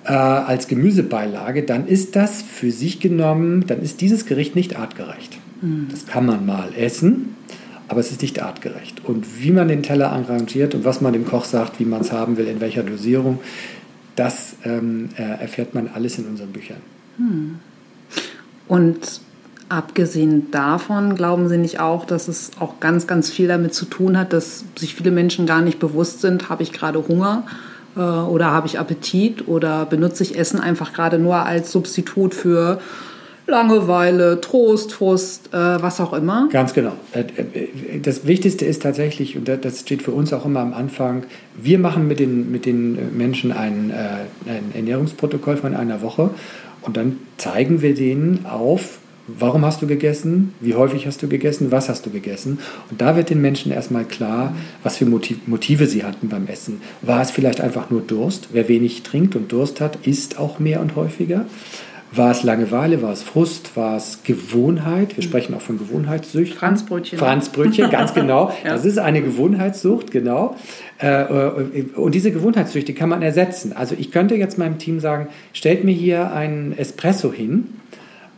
Speaker 2: äh, als Gemüsebeilage, dann ist das für sich genommen, dann ist dieses Gericht nicht artgerecht. Mhm. Das kann man mal essen, aber es ist nicht artgerecht. Und wie man den Teller arrangiert und was man dem Koch sagt, wie man es haben will, in welcher Dosierung, das ähm, äh, erfährt man alles in unseren Büchern.
Speaker 1: Mhm. Und Abgesehen davon glauben Sie nicht auch, dass es auch ganz, ganz viel damit zu tun hat, dass sich viele Menschen gar nicht bewusst sind, habe ich gerade Hunger äh, oder habe ich Appetit oder benutze ich Essen einfach gerade nur als Substitut für Langeweile, Trost, Frust, äh, was auch immer?
Speaker 2: Ganz genau. Äh, das Wichtigste ist tatsächlich, und das steht für uns auch immer am Anfang, wir machen mit den, mit den Menschen ein, ein Ernährungsprotokoll von einer Woche und dann zeigen wir denen auf, Warum hast du gegessen? Wie häufig hast du gegessen? Was hast du gegessen? Und da wird den Menschen erstmal klar, was für Motive sie hatten beim Essen. War es vielleicht einfach nur Durst? Wer wenig trinkt und Durst hat, isst auch mehr und häufiger. War es Langeweile, war es Frust, war es Gewohnheit? Wir sprechen auch von Gewohnheitssüchten.
Speaker 1: Franzbrötchen.
Speaker 2: Franzbrötchen, ganz [LAUGHS] genau. ja. Das ist eine Gewohnheitssucht, genau. Äh, äh, und diese Gewohnheitssüchte kann man ersetzen. Also ich könnte jetzt meinem Team sagen, stellt mir hier einen Espresso hin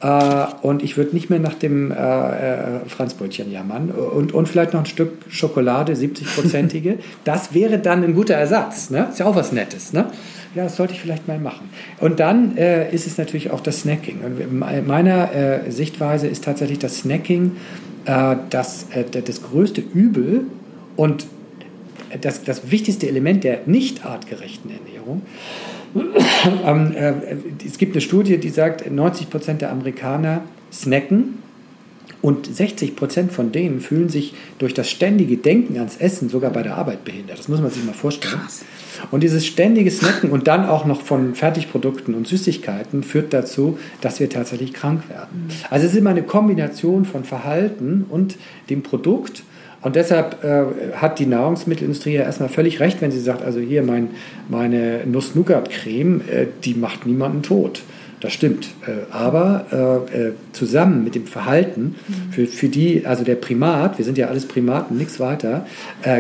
Speaker 2: äh, und ich würde nicht mehr nach dem Franzbrötchen jammern und, und vielleicht noch ein Stück Schokolade, 70-prozentige. [LAUGHS] das wäre dann ein guter Ersatz. Ne? Ist ja auch was Nettes. Ne? ja, das sollte ich vielleicht mal machen. Und dann äh, ist es natürlich auch das Snacking. Und in meiner äh, Sichtweise ist tatsächlich das Snacking äh, das, äh, das größte Übel und das, das wichtigste Element der nicht artgerechten Ernährung. [COUGHS] Ähm, äh, es gibt eine Studie, die sagt, 90 Prozent der Amerikaner snacken und 60 Prozent von denen fühlen sich durch das ständige Denken ans Essen sogar bei der Arbeit behindert. Das muss man sich mal vorstellen. Krass. Und dieses ständige Snacken und dann auch noch von Fertigprodukten und Süßigkeiten führt dazu, dass wir tatsächlich krank werden. Also es ist immer eine Kombination von Verhalten und dem Produkt. Und deshalb äh, hat die Nahrungsmittelindustrie ja erstmal völlig recht, wenn sie sagt, also hier mein, meine Nuss-Nougat-Creme, äh, die macht niemanden tot. Das stimmt. Äh, aber äh, äh, zusammen mit dem Verhalten, mhm. für, für die, also der Primat, wir sind ja alles Primaten, nichts weiter,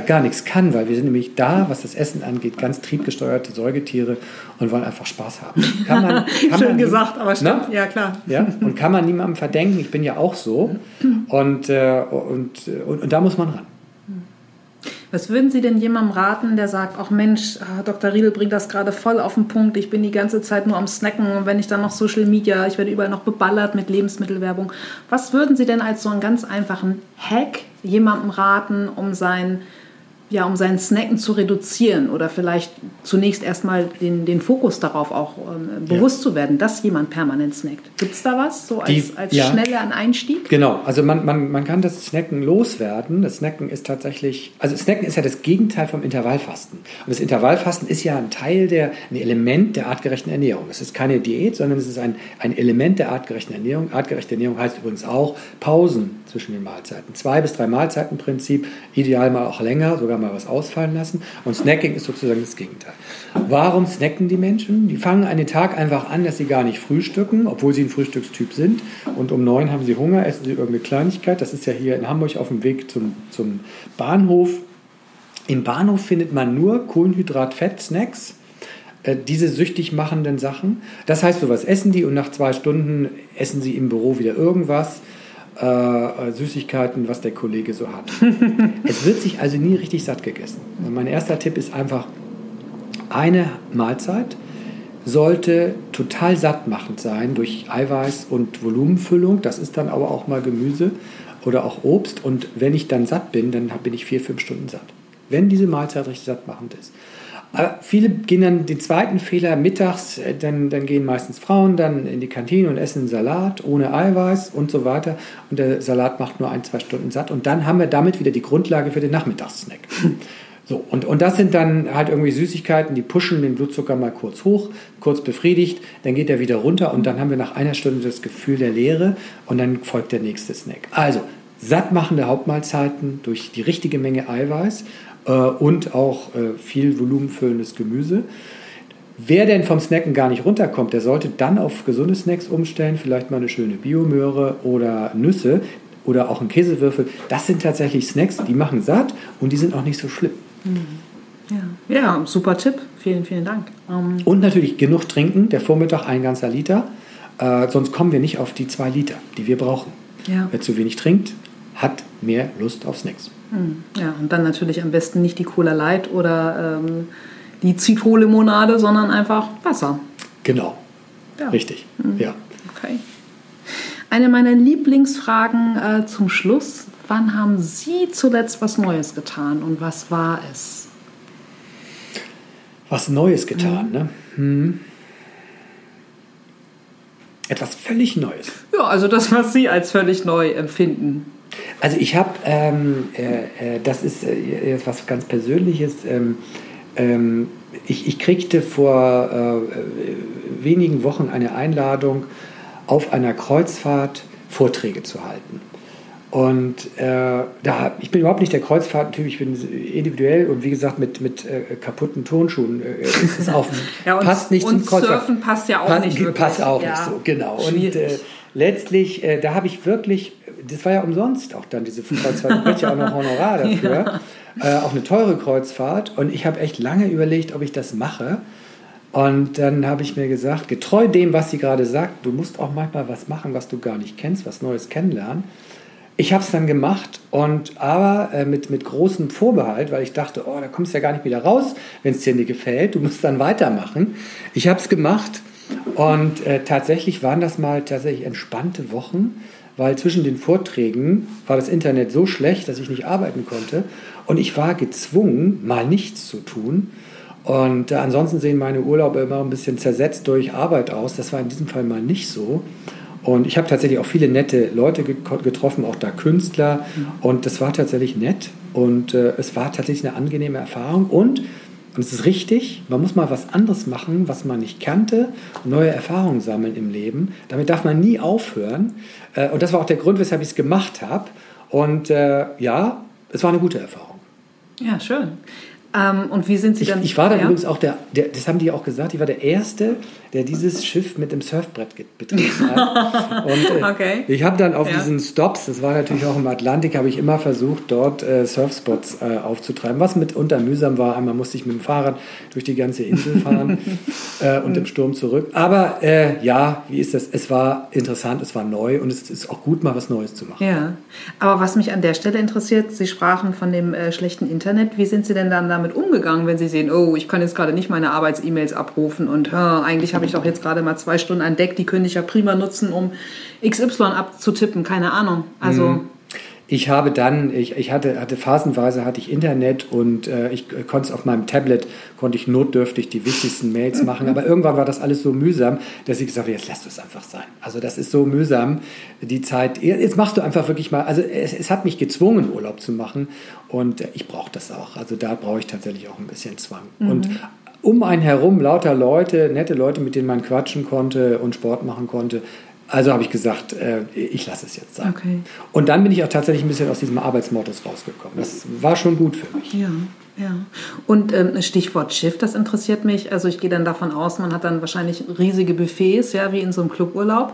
Speaker 2: gar nichts kann, weil wir sind nämlich da, was das Essen angeht, ganz triebgesteuerte Säugetiere und wollen einfach Spaß haben.
Speaker 1: Kann man, [LAUGHS] kann Schön man gesagt, aber stimmt,
Speaker 2: na? ja klar. Ja? Und kann man niemandem verdenken, ich bin ja auch so. [LAUGHS] Und, und, und, und da muss man ran.
Speaker 1: Was würden Sie denn jemandem raten, der sagt, ach Mensch, ah, Dr. Riedel bringt das gerade voll auf den Punkt, ich bin die ganze Zeit nur am Snacken und wenn ich dann noch Social Media, ich werde überall noch beballert mit Lebensmittelwerbung. Was würden Sie denn als so einen ganz einfachen Hack jemandem raten, um sein ja, um seinen Snacken zu reduzieren oder vielleicht zunächst erstmal den, den Fokus darauf auch ähm, bewusst ja. zu werden, dass jemand permanent snackt. Gibt es da was, so als, Die, als ja. schneller Einstieg?
Speaker 2: Genau, also man, man, man kann das Snacken loswerden. Das Snacken ist tatsächlich, also Snacken ist ja das Gegenteil vom Intervallfasten. Und das Intervallfasten ist ja ein Teil der, ein Element der artgerechten Ernährung. Es ist keine Diät, sondern es ist ein, ein Element der artgerechten Ernährung. Artgerechte Ernährung heißt übrigens auch Pausen zwischen den Mahlzeiten. Zwei bis drei Mahlzeiten Prinzip, ideal mal auch länger, sogar mal was ausfallen lassen. Und Snacking ist sozusagen das Gegenteil. Warum snacken die Menschen? Die fangen einen Tag einfach an, dass sie gar nicht frühstücken, obwohl sie ein Frühstückstyp sind. Und um neun haben sie Hunger, essen sie irgendeine Kleinigkeit. Das ist ja hier in Hamburg auf dem Weg zum, zum Bahnhof. Im Bahnhof findet man nur Kohlenhydrat-Fett-Snacks äh, diese süchtig machenden Sachen. Das heißt, sowas essen die und nach zwei Stunden essen sie im Büro wieder irgendwas äh, Süßigkeiten, was der Kollege so hat. [LAUGHS] es wird sich also nie richtig satt gegessen. Und mein erster Tipp ist einfach, eine Mahlzeit sollte total sattmachend sein durch Eiweiß und Volumenfüllung. Das ist dann aber auch mal Gemüse oder auch Obst. Und wenn ich dann satt bin, dann bin ich vier, fünf Stunden satt. Wenn diese Mahlzeit richtig sattmachend ist. Aber viele gehen dann den zweiten Fehler mittags, äh, dann, dann gehen meistens Frauen dann in die Kantine und essen Salat ohne Eiweiß und so weiter. Und der Salat macht nur ein, zwei Stunden satt. Und dann haben wir damit wieder die Grundlage für den Nachmittagssnack. So, und, und das sind dann halt irgendwie Süßigkeiten, die pushen den Blutzucker mal kurz hoch, kurz befriedigt, dann geht er wieder runter und dann haben wir nach einer Stunde das Gefühl der Leere und dann folgt der nächste Snack. Also, sattmachende Hauptmahlzeiten durch die richtige Menge Eiweiß äh, und auch äh, viel volumenfüllendes Gemüse. Wer denn vom Snacken gar nicht runterkommt, der sollte dann auf gesunde Snacks umstellen, vielleicht mal eine schöne Biomöhre oder Nüsse oder auch einen Käsewürfel. Das sind tatsächlich Snacks, die machen satt und die sind auch nicht so schlimm.
Speaker 1: Mhm. Ja, ja super Tipp. Vielen, vielen Dank.
Speaker 2: Ähm, und natürlich genug trinken, der Vormittag ein ganzer Liter. Äh, sonst kommen wir nicht auf die zwei Liter, die wir brauchen. Ja. Wer zu wenig trinkt, hat mehr Lust auf Snacks.
Speaker 1: Hm. Ja, und dann natürlich am besten nicht die Cola Light oder ähm, die Zitronlimonade, sondern einfach Wasser.
Speaker 2: Genau. Ja. Richtig. Mhm. Ja.
Speaker 1: Okay. Eine meiner Lieblingsfragen äh, zum Schluss. Wann haben Sie zuletzt was Neues getan und was war es?
Speaker 2: Was Neues getan, mhm. ne? Hm. Etwas völlig Neues.
Speaker 1: Ja, also das, was Sie als völlig neu empfinden.
Speaker 2: Also ich habe, ähm, äh, äh, das ist äh, was ganz Persönliches. Ähm, ähm, ich, ich, kriegte vor äh, wenigen Wochen eine Einladung, auf einer Kreuzfahrt Vorträge zu halten. Und äh, da, ich bin überhaupt nicht der Kreuzfahrtentyp, ich bin individuell und wie gesagt mit, mit äh, kaputten Turnschuhen ist es auf, [LAUGHS]
Speaker 1: ja, und,
Speaker 2: passt nicht
Speaker 1: und zum Kreuzfahrt. Surfen passt ja auch passt, nicht
Speaker 2: wirklich. Passt auch ja. nicht so, genau. Schwierig. Und letztlich, da habe ich wirklich, das war ja umsonst auch dann diese Kreuzfahrt, ich ja auch noch Honorar [LAUGHS] dafür, ja. äh, auch eine teure Kreuzfahrt und ich habe echt lange überlegt, ob ich das mache. Und dann habe ich mir gesagt, getreu dem, was sie gerade sagt, du musst auch manchmal was machen, was du gar nicht kennst, was Neues kennenlernen. Ich habe es dann gemacht und aber äh, mit, mit großem Vorbehalt, weil ich dachte, oh, da kommst du ja gar nicht wieder raus, wenn es dir nicht gefällt. Du musst dann weitermachen. Ich habe es gemacht und äh, tatsächlich waren das mal tatsächlich entspannte Wochen, weil zwischen den Vorträgen war das Internet so schlecht, dass ich nicht arbeiten konnte und ich war gezwungen, mal nichts zu tun. Und äh, ansonsten sehen meine Urlaube immer ein bisschen zersetzt durch Arbeit aus. Das war in diesem Fall mal nicht so. Und ich habe tatsächlich auch viele nette Leute getroffen, auch da Künstler. Und das war tatsächlich nett. Und äh, es war tatsächlich eine angenehme Erfahrung. Und, und es ist richtig, man muss mal was anderes machen, was man nicht kannte, neue Erfahrungen sammeln im Leben. Damit darf man nie aufhören. Äh, und das war auch der Grund, weshalb ich es gemacht habe. Und äh, ja, es war eine gute Erfahrung.
Speaker 1: Ja, schön. Ähm, und wie sind Sie dann?
Speaker 2: Ich, ich war da ja? übrigens auch der, der, das haben die auch gesagt, ich war der Erste, der dieses Schiff mit dem Surfbrett betrieben hat. [LAUGHS] Und äh, okay. ich habe dann auf ja. diesen Stops, das war natürlich auch im Atlantik, habe ich immer versucht, dort äh, Surfspots äh, aufzutreiben, was mitunter mühsam war. Einmal musste ich mit dem Fahrrad durch die ganze Insel fahren [LAUGHS] äh, und im Sturm zurück. Aber äh, ja, wie ist das? Es war interessant, es war neu und es ist auch gut, mal was Neues zu machen.
Speaker 1: Ja, aber was mich an der Stelle interessiert, Sie sprachen von dem äh, schlechten Internet. Wie sind Sie denn dann damit umgegangen, wenn Sie sehen, oh, ich kann jetzt gerade nicht meine Arbeits-E-Mails abrufen und eigentlich habe ich doch jetzt gerade mal zwei Stunden entdeckt, die könnte ich ja prima nutzen, um XY abzutippen, keine Ahnung. Also. Mhm
Speaker 2: ich habe dann, ich, ich hatte, hatte phasenweise hatte ich Internet und äh, ich konnte es auf meinem Tablet, konnte ich notdürftig die wichtigsten Mails machen. Aber irgendwann war das alles so mühsam, dass ich gesagt habe, jetzt du es einfach sein. Also das ist so mühsam, die Zeit. Jetzt machst du einfach wirklich mal, also es, es hat mich gezwungen, Urlaub zu machen und ich brauche das auch. Also da brauche ich tatsächlich auch ein bisschen Zwang. Mhm. Und um einen herum lauter Leute, nette Leute, mit denen man quatschen konnte und Sport machen konnte. Also habe ich gesagt, äh, ich lasse es jetzt sein. Okay. Und dann bin ich auch tatsächlich ein bisschen aus diesem Arbeitsmodus rausgekommen. Das war schon gut für mich.
Speaker 1: Ja. Ja, und ähm, Stichwort Schiff, das interessiert mich. Also ich gehe dann davon aus, man hat dann wahrscheinlich riesige Buffets, ja, wie in so einem Cluburlaub.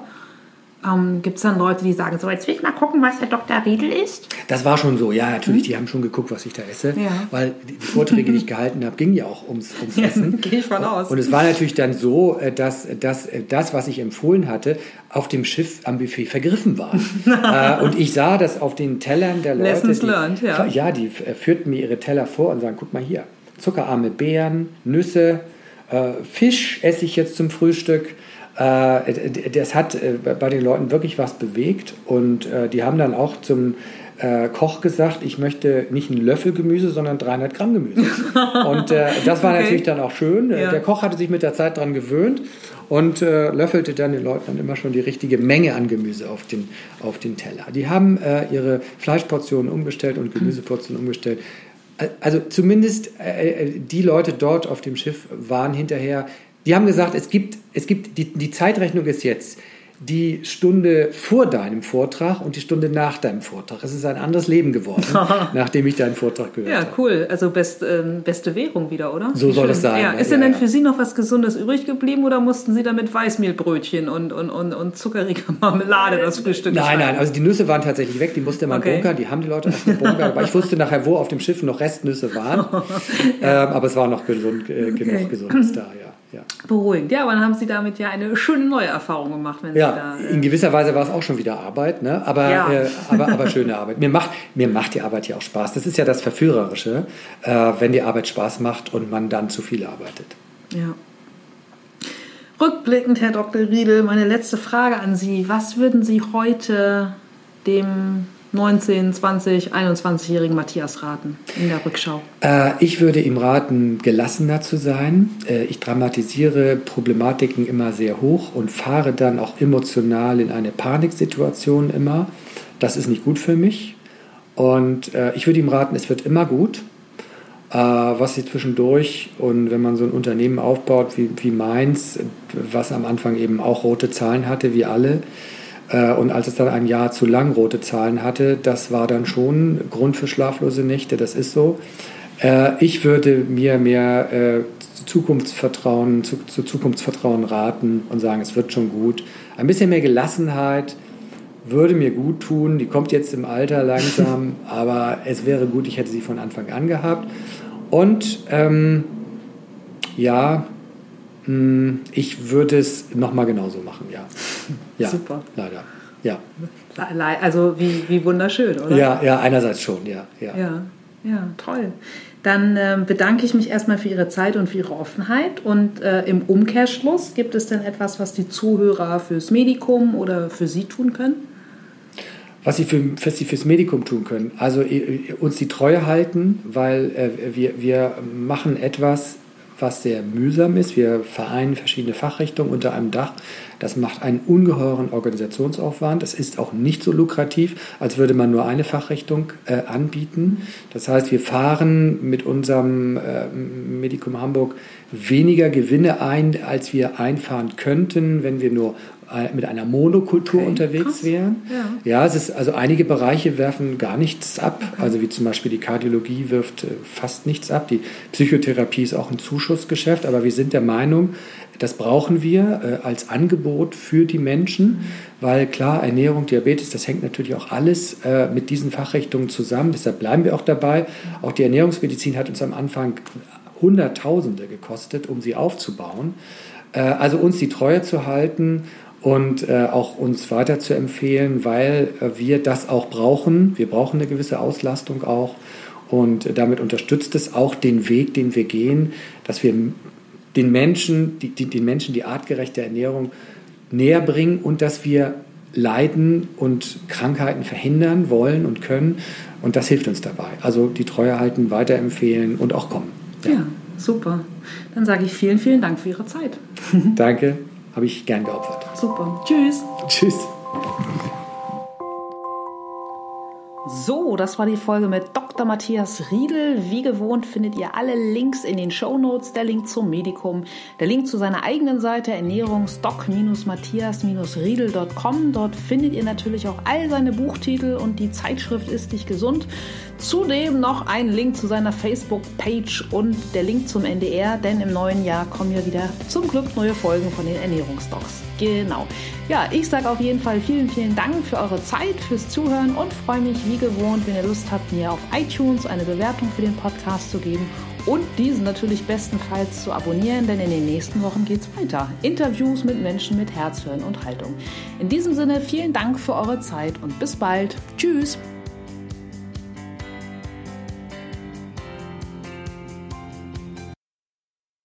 Speaker 1: Ähm, Gibt es dann Leute, die sagen, so jetzt will ich mal gucken, was der Dr. Riedel isst?
Speaker 2: Das war schon so, ja, natürlich. Mhm. Die haben schon geguckt, was ich da esse. Ja. Weil die Vorträge, die ich gehalten habe, gingen ja auch ums, ums [LAUGHS] Essen.
Speaker 1: Gehe ich von aus.
Speaker 2: Und es war natürlich dann so, äh, dass, dass äh, das, was ich empfohlen hatte, auf dem Schiff am Buffet vergriffen war. [LAUGHS] äh, und ich sah das auf den Tellern der Leute.
Speaker 1: Lessons die, learned, ja.
Speaker 2: Ja, die führten mir ihre Teller vor und sagen, guck mal hier, zuckerarme Beeren, Nüsse, äh, Fisch esse ich jetzt zum Frühstück äh, das hat äh, bei den Leuten wirklich was bewegt und äh, die haben dann auch zum Koch gesagt, ich möchte nicht einen Löffel Gemüse, sondern 300 Gramm Gemüse. [LAUGHS] Und äh, das war okay. natürlich dann auch schön. Ja. Der Koch hatte sich mit der Zeit daran gewöhnt und äh, löffelte dann den Leuten dann immer schon die richtige Menge an Gemüse auf den, auf den Teller. Die haben äh, ihre Fleischportionen umgestellt und Gemüseportionen umgestellt. Also zumindest die Leute dort auf dem Schiff waren hinterher die haben gesagt, es gibt, es gibt die, die Zeitrechnung ist jetzt die Stunde vor deinem Vortrag und die Stunde nach deinem Vortrag. Es ist ein anderes Leben geworden, [LAUGHS] nachdem ich deinen Vortrag gehört habe.
Speaker 1: Ja, cool. Also best, ähm, beste Währung wieder, oder?
Speaker 2: So soll es sein.
Speaker 1: Ja. Ist ja, denn ja. für Sie noch was Gesundes übrig geblieben oder mussten Sie damit Weißmehlbrötchen und, und, und, und zuckerige [LAUGHS] Marmelade das Frühstück
Speaker 2: Nein, nein, also die Nüsse waren tatsächlich weg, die musste man okay. bunkern, die haben die Leute auch gebunkert, aber ich wusste nachher, wo auf dem Schiff noch Restnüsse waren. [LAUGHS] ähm, aber es war noch gesund, äh, okay. genug Gesundes da, ja
Speaker 1: ja. Beruhigend. Ja, aber dann haben Sie damit ja eine schöne neue Erfahrung gemacht. Wenn
Speaker 2: ja,
Speaker 1: Sie
Speaker 2: da, äh in gewisser Weise war es auch schon wieder Arbeit, ne? aber, ja. äh, aber, aber schöne Arbeit. Mir macht, mir macht die Arbeit ja auch Spaß. Das ist ja das Verführerische, äh, wenn die Arbeit Spaß macht und man dann zu viel arbeitet.
Speaker 1: Ja. Rückblickend, Herr Dr. Riedel, meine letzte Frage an Sie. Was würden Sie heute dem 19, 20, 21-jährigen Matthias raten in der Rückschau?
Speaker 2: Äh, ich würde ihm raten, gelassener zu sein. Äh, ich dramatisiere Problematiken immer sehr hoch und fahre dann auch emotional in eine Paniksituation immer. Das ist nicht gut für mich. Und äh, ich würde ihm raten, es wird immer gut. Äh, was sie zwischendurch und wenn man so ein Unternehmen aufbaut wie, wie meins, was am Anfang eben auch rote Zahlen hatte, wie alle, und als es dann ein Jahr zu lang rote Zahlen hatte, das war dann schon Grund für schlaflose Nächte, das ist so. Äh, ich würde mir mehr äh, Zukunftsvertrauen, zu, zu Zukunftsvertrauen raten und sagen, es wird schon gut. Ein bisschen mehr Gelassenheit würde mir gut tun. Die kommt jetzt im Alter langsam, [LAUGHS] aber es wäre gut, ich hätte sie von Anfang an gehabt. Und ähm, ja, ich würde es nochmal genauso machen, ja. [LAUGHS] ja.
Speaker 1: Super.
Speaker 2: Leider. Ja.
Speaker 1: Also wie, wie wunderschön, oder?
Speaker 2: Ja, ja, einerseits schon, ja.
Speaker 1: Ja, ja, ja toll. Dann äh, bedanke ich mich erstmal für Ihre Zeit und für Ihre Offenheit. Und äh, im Umkehrschluss, gibt es denn etwas, was die Zuhörer fürs Medikum oder für Sie tun können?
Speaker 2: was sie, für, was sie fürs Medikum tun können. Also uns die Treue halten, weil äh, wir, wir machen etwas, was sehr mühsam ist. Wir vereinen verschiedene Fachrichtungen unter einem Dach. Das macht einen ungeheuren Organisationsaufwand. Es ist auch nicht so lukrativ, als würde man nur eine Fachrichtung äh, anbieten. Das heißt, wir fahren mit unserem äh, Medikum Hamburg weniger Gewinne ein, als wir einfahren könnten, wenn wir nur mit einer Monokultur okay, unterwegs krass. wären. Ja. ja, es ist also einige Bereiche werfen gar nichts ab. Okay. Also wie zum Beispiel die Kardiologie wirft äh, fast nichts ab. Die Psychotherapie ist auch ein Zuschussgeschäft, aber wir sind der Meinung, das brauchen wir äh, als Angebot für die Menschen, mhm. weil klar, Ernährung, Diabetes, das hängt natürlich auch alles äh, mit diesen Fachrichtungen zusammen. Deshalb bleiben wir auch dabei. Auch die Ernährungsmedizin hat uns am Anfang Hunderttausende gekostet, um sie aufzubauen. Äh, also uns die Treue zu halten und äh, auch uns weiter zu empfehlen, weil äh, wir das auch brauchen. Wir brauchen eine gewisse Auslastung auch und damit unterstützt es auch den Weg, den wir gehen, dass wir den Menschen, die, die, den Menschen die artgerechte Ernährung näher bringen und dass wir Leiden und Krankheiten verhindern wollen und können. Und das hilft uns dabei. Also die Treue halten, weiterempfehlen und auch kommen.
Speaker 1: Ja, ja super. Dann sage ich vielen, vielen Dank für Ihre Zeit. [LAUGHS] [LAUGHS]
Speaker 2: Danke habe ich gern geopfert.
Speaker 1: Super. Tschüss.
Speaker 2: Tschüss.
Speaker 1: So, das war die Folge mit Dr. Matthias Riedel. Wie gewohnt findet ihr alle Links in den Show Notes. Der Link zum Medikum, der Link zu seiner eigenen Seite ernährungsdoc-matthias-riedel.com. Dort findet ihr natürlich auch all seine Buchtitel und die Zeitschrift Ist dich gesund. Zudem noch ein Link zu seiner Facebook-Page und der Link zum NDR, denn im neuen Jahr kommen ja wieder zum Glück neue Folgen von den Ernährungsdocs. Genau. Ja, ich sage auf jeden Fall vielen, vielen Dank für eure Zeit, fürs Zuhören und freue mich wie gewohnt, wenn ihr Lust habt, mir auf iTunes eine Bewertung für den Podcast zu geben und diesen natürlich bestenfalls zu abonnieren, denn in den nächsten Wochen geht es weiter. Interviews mit Menschen mit Herz, Hirn und Haltung. In diesem Sinne vielen Dank für eure Zeit und bis bald. Tschüss.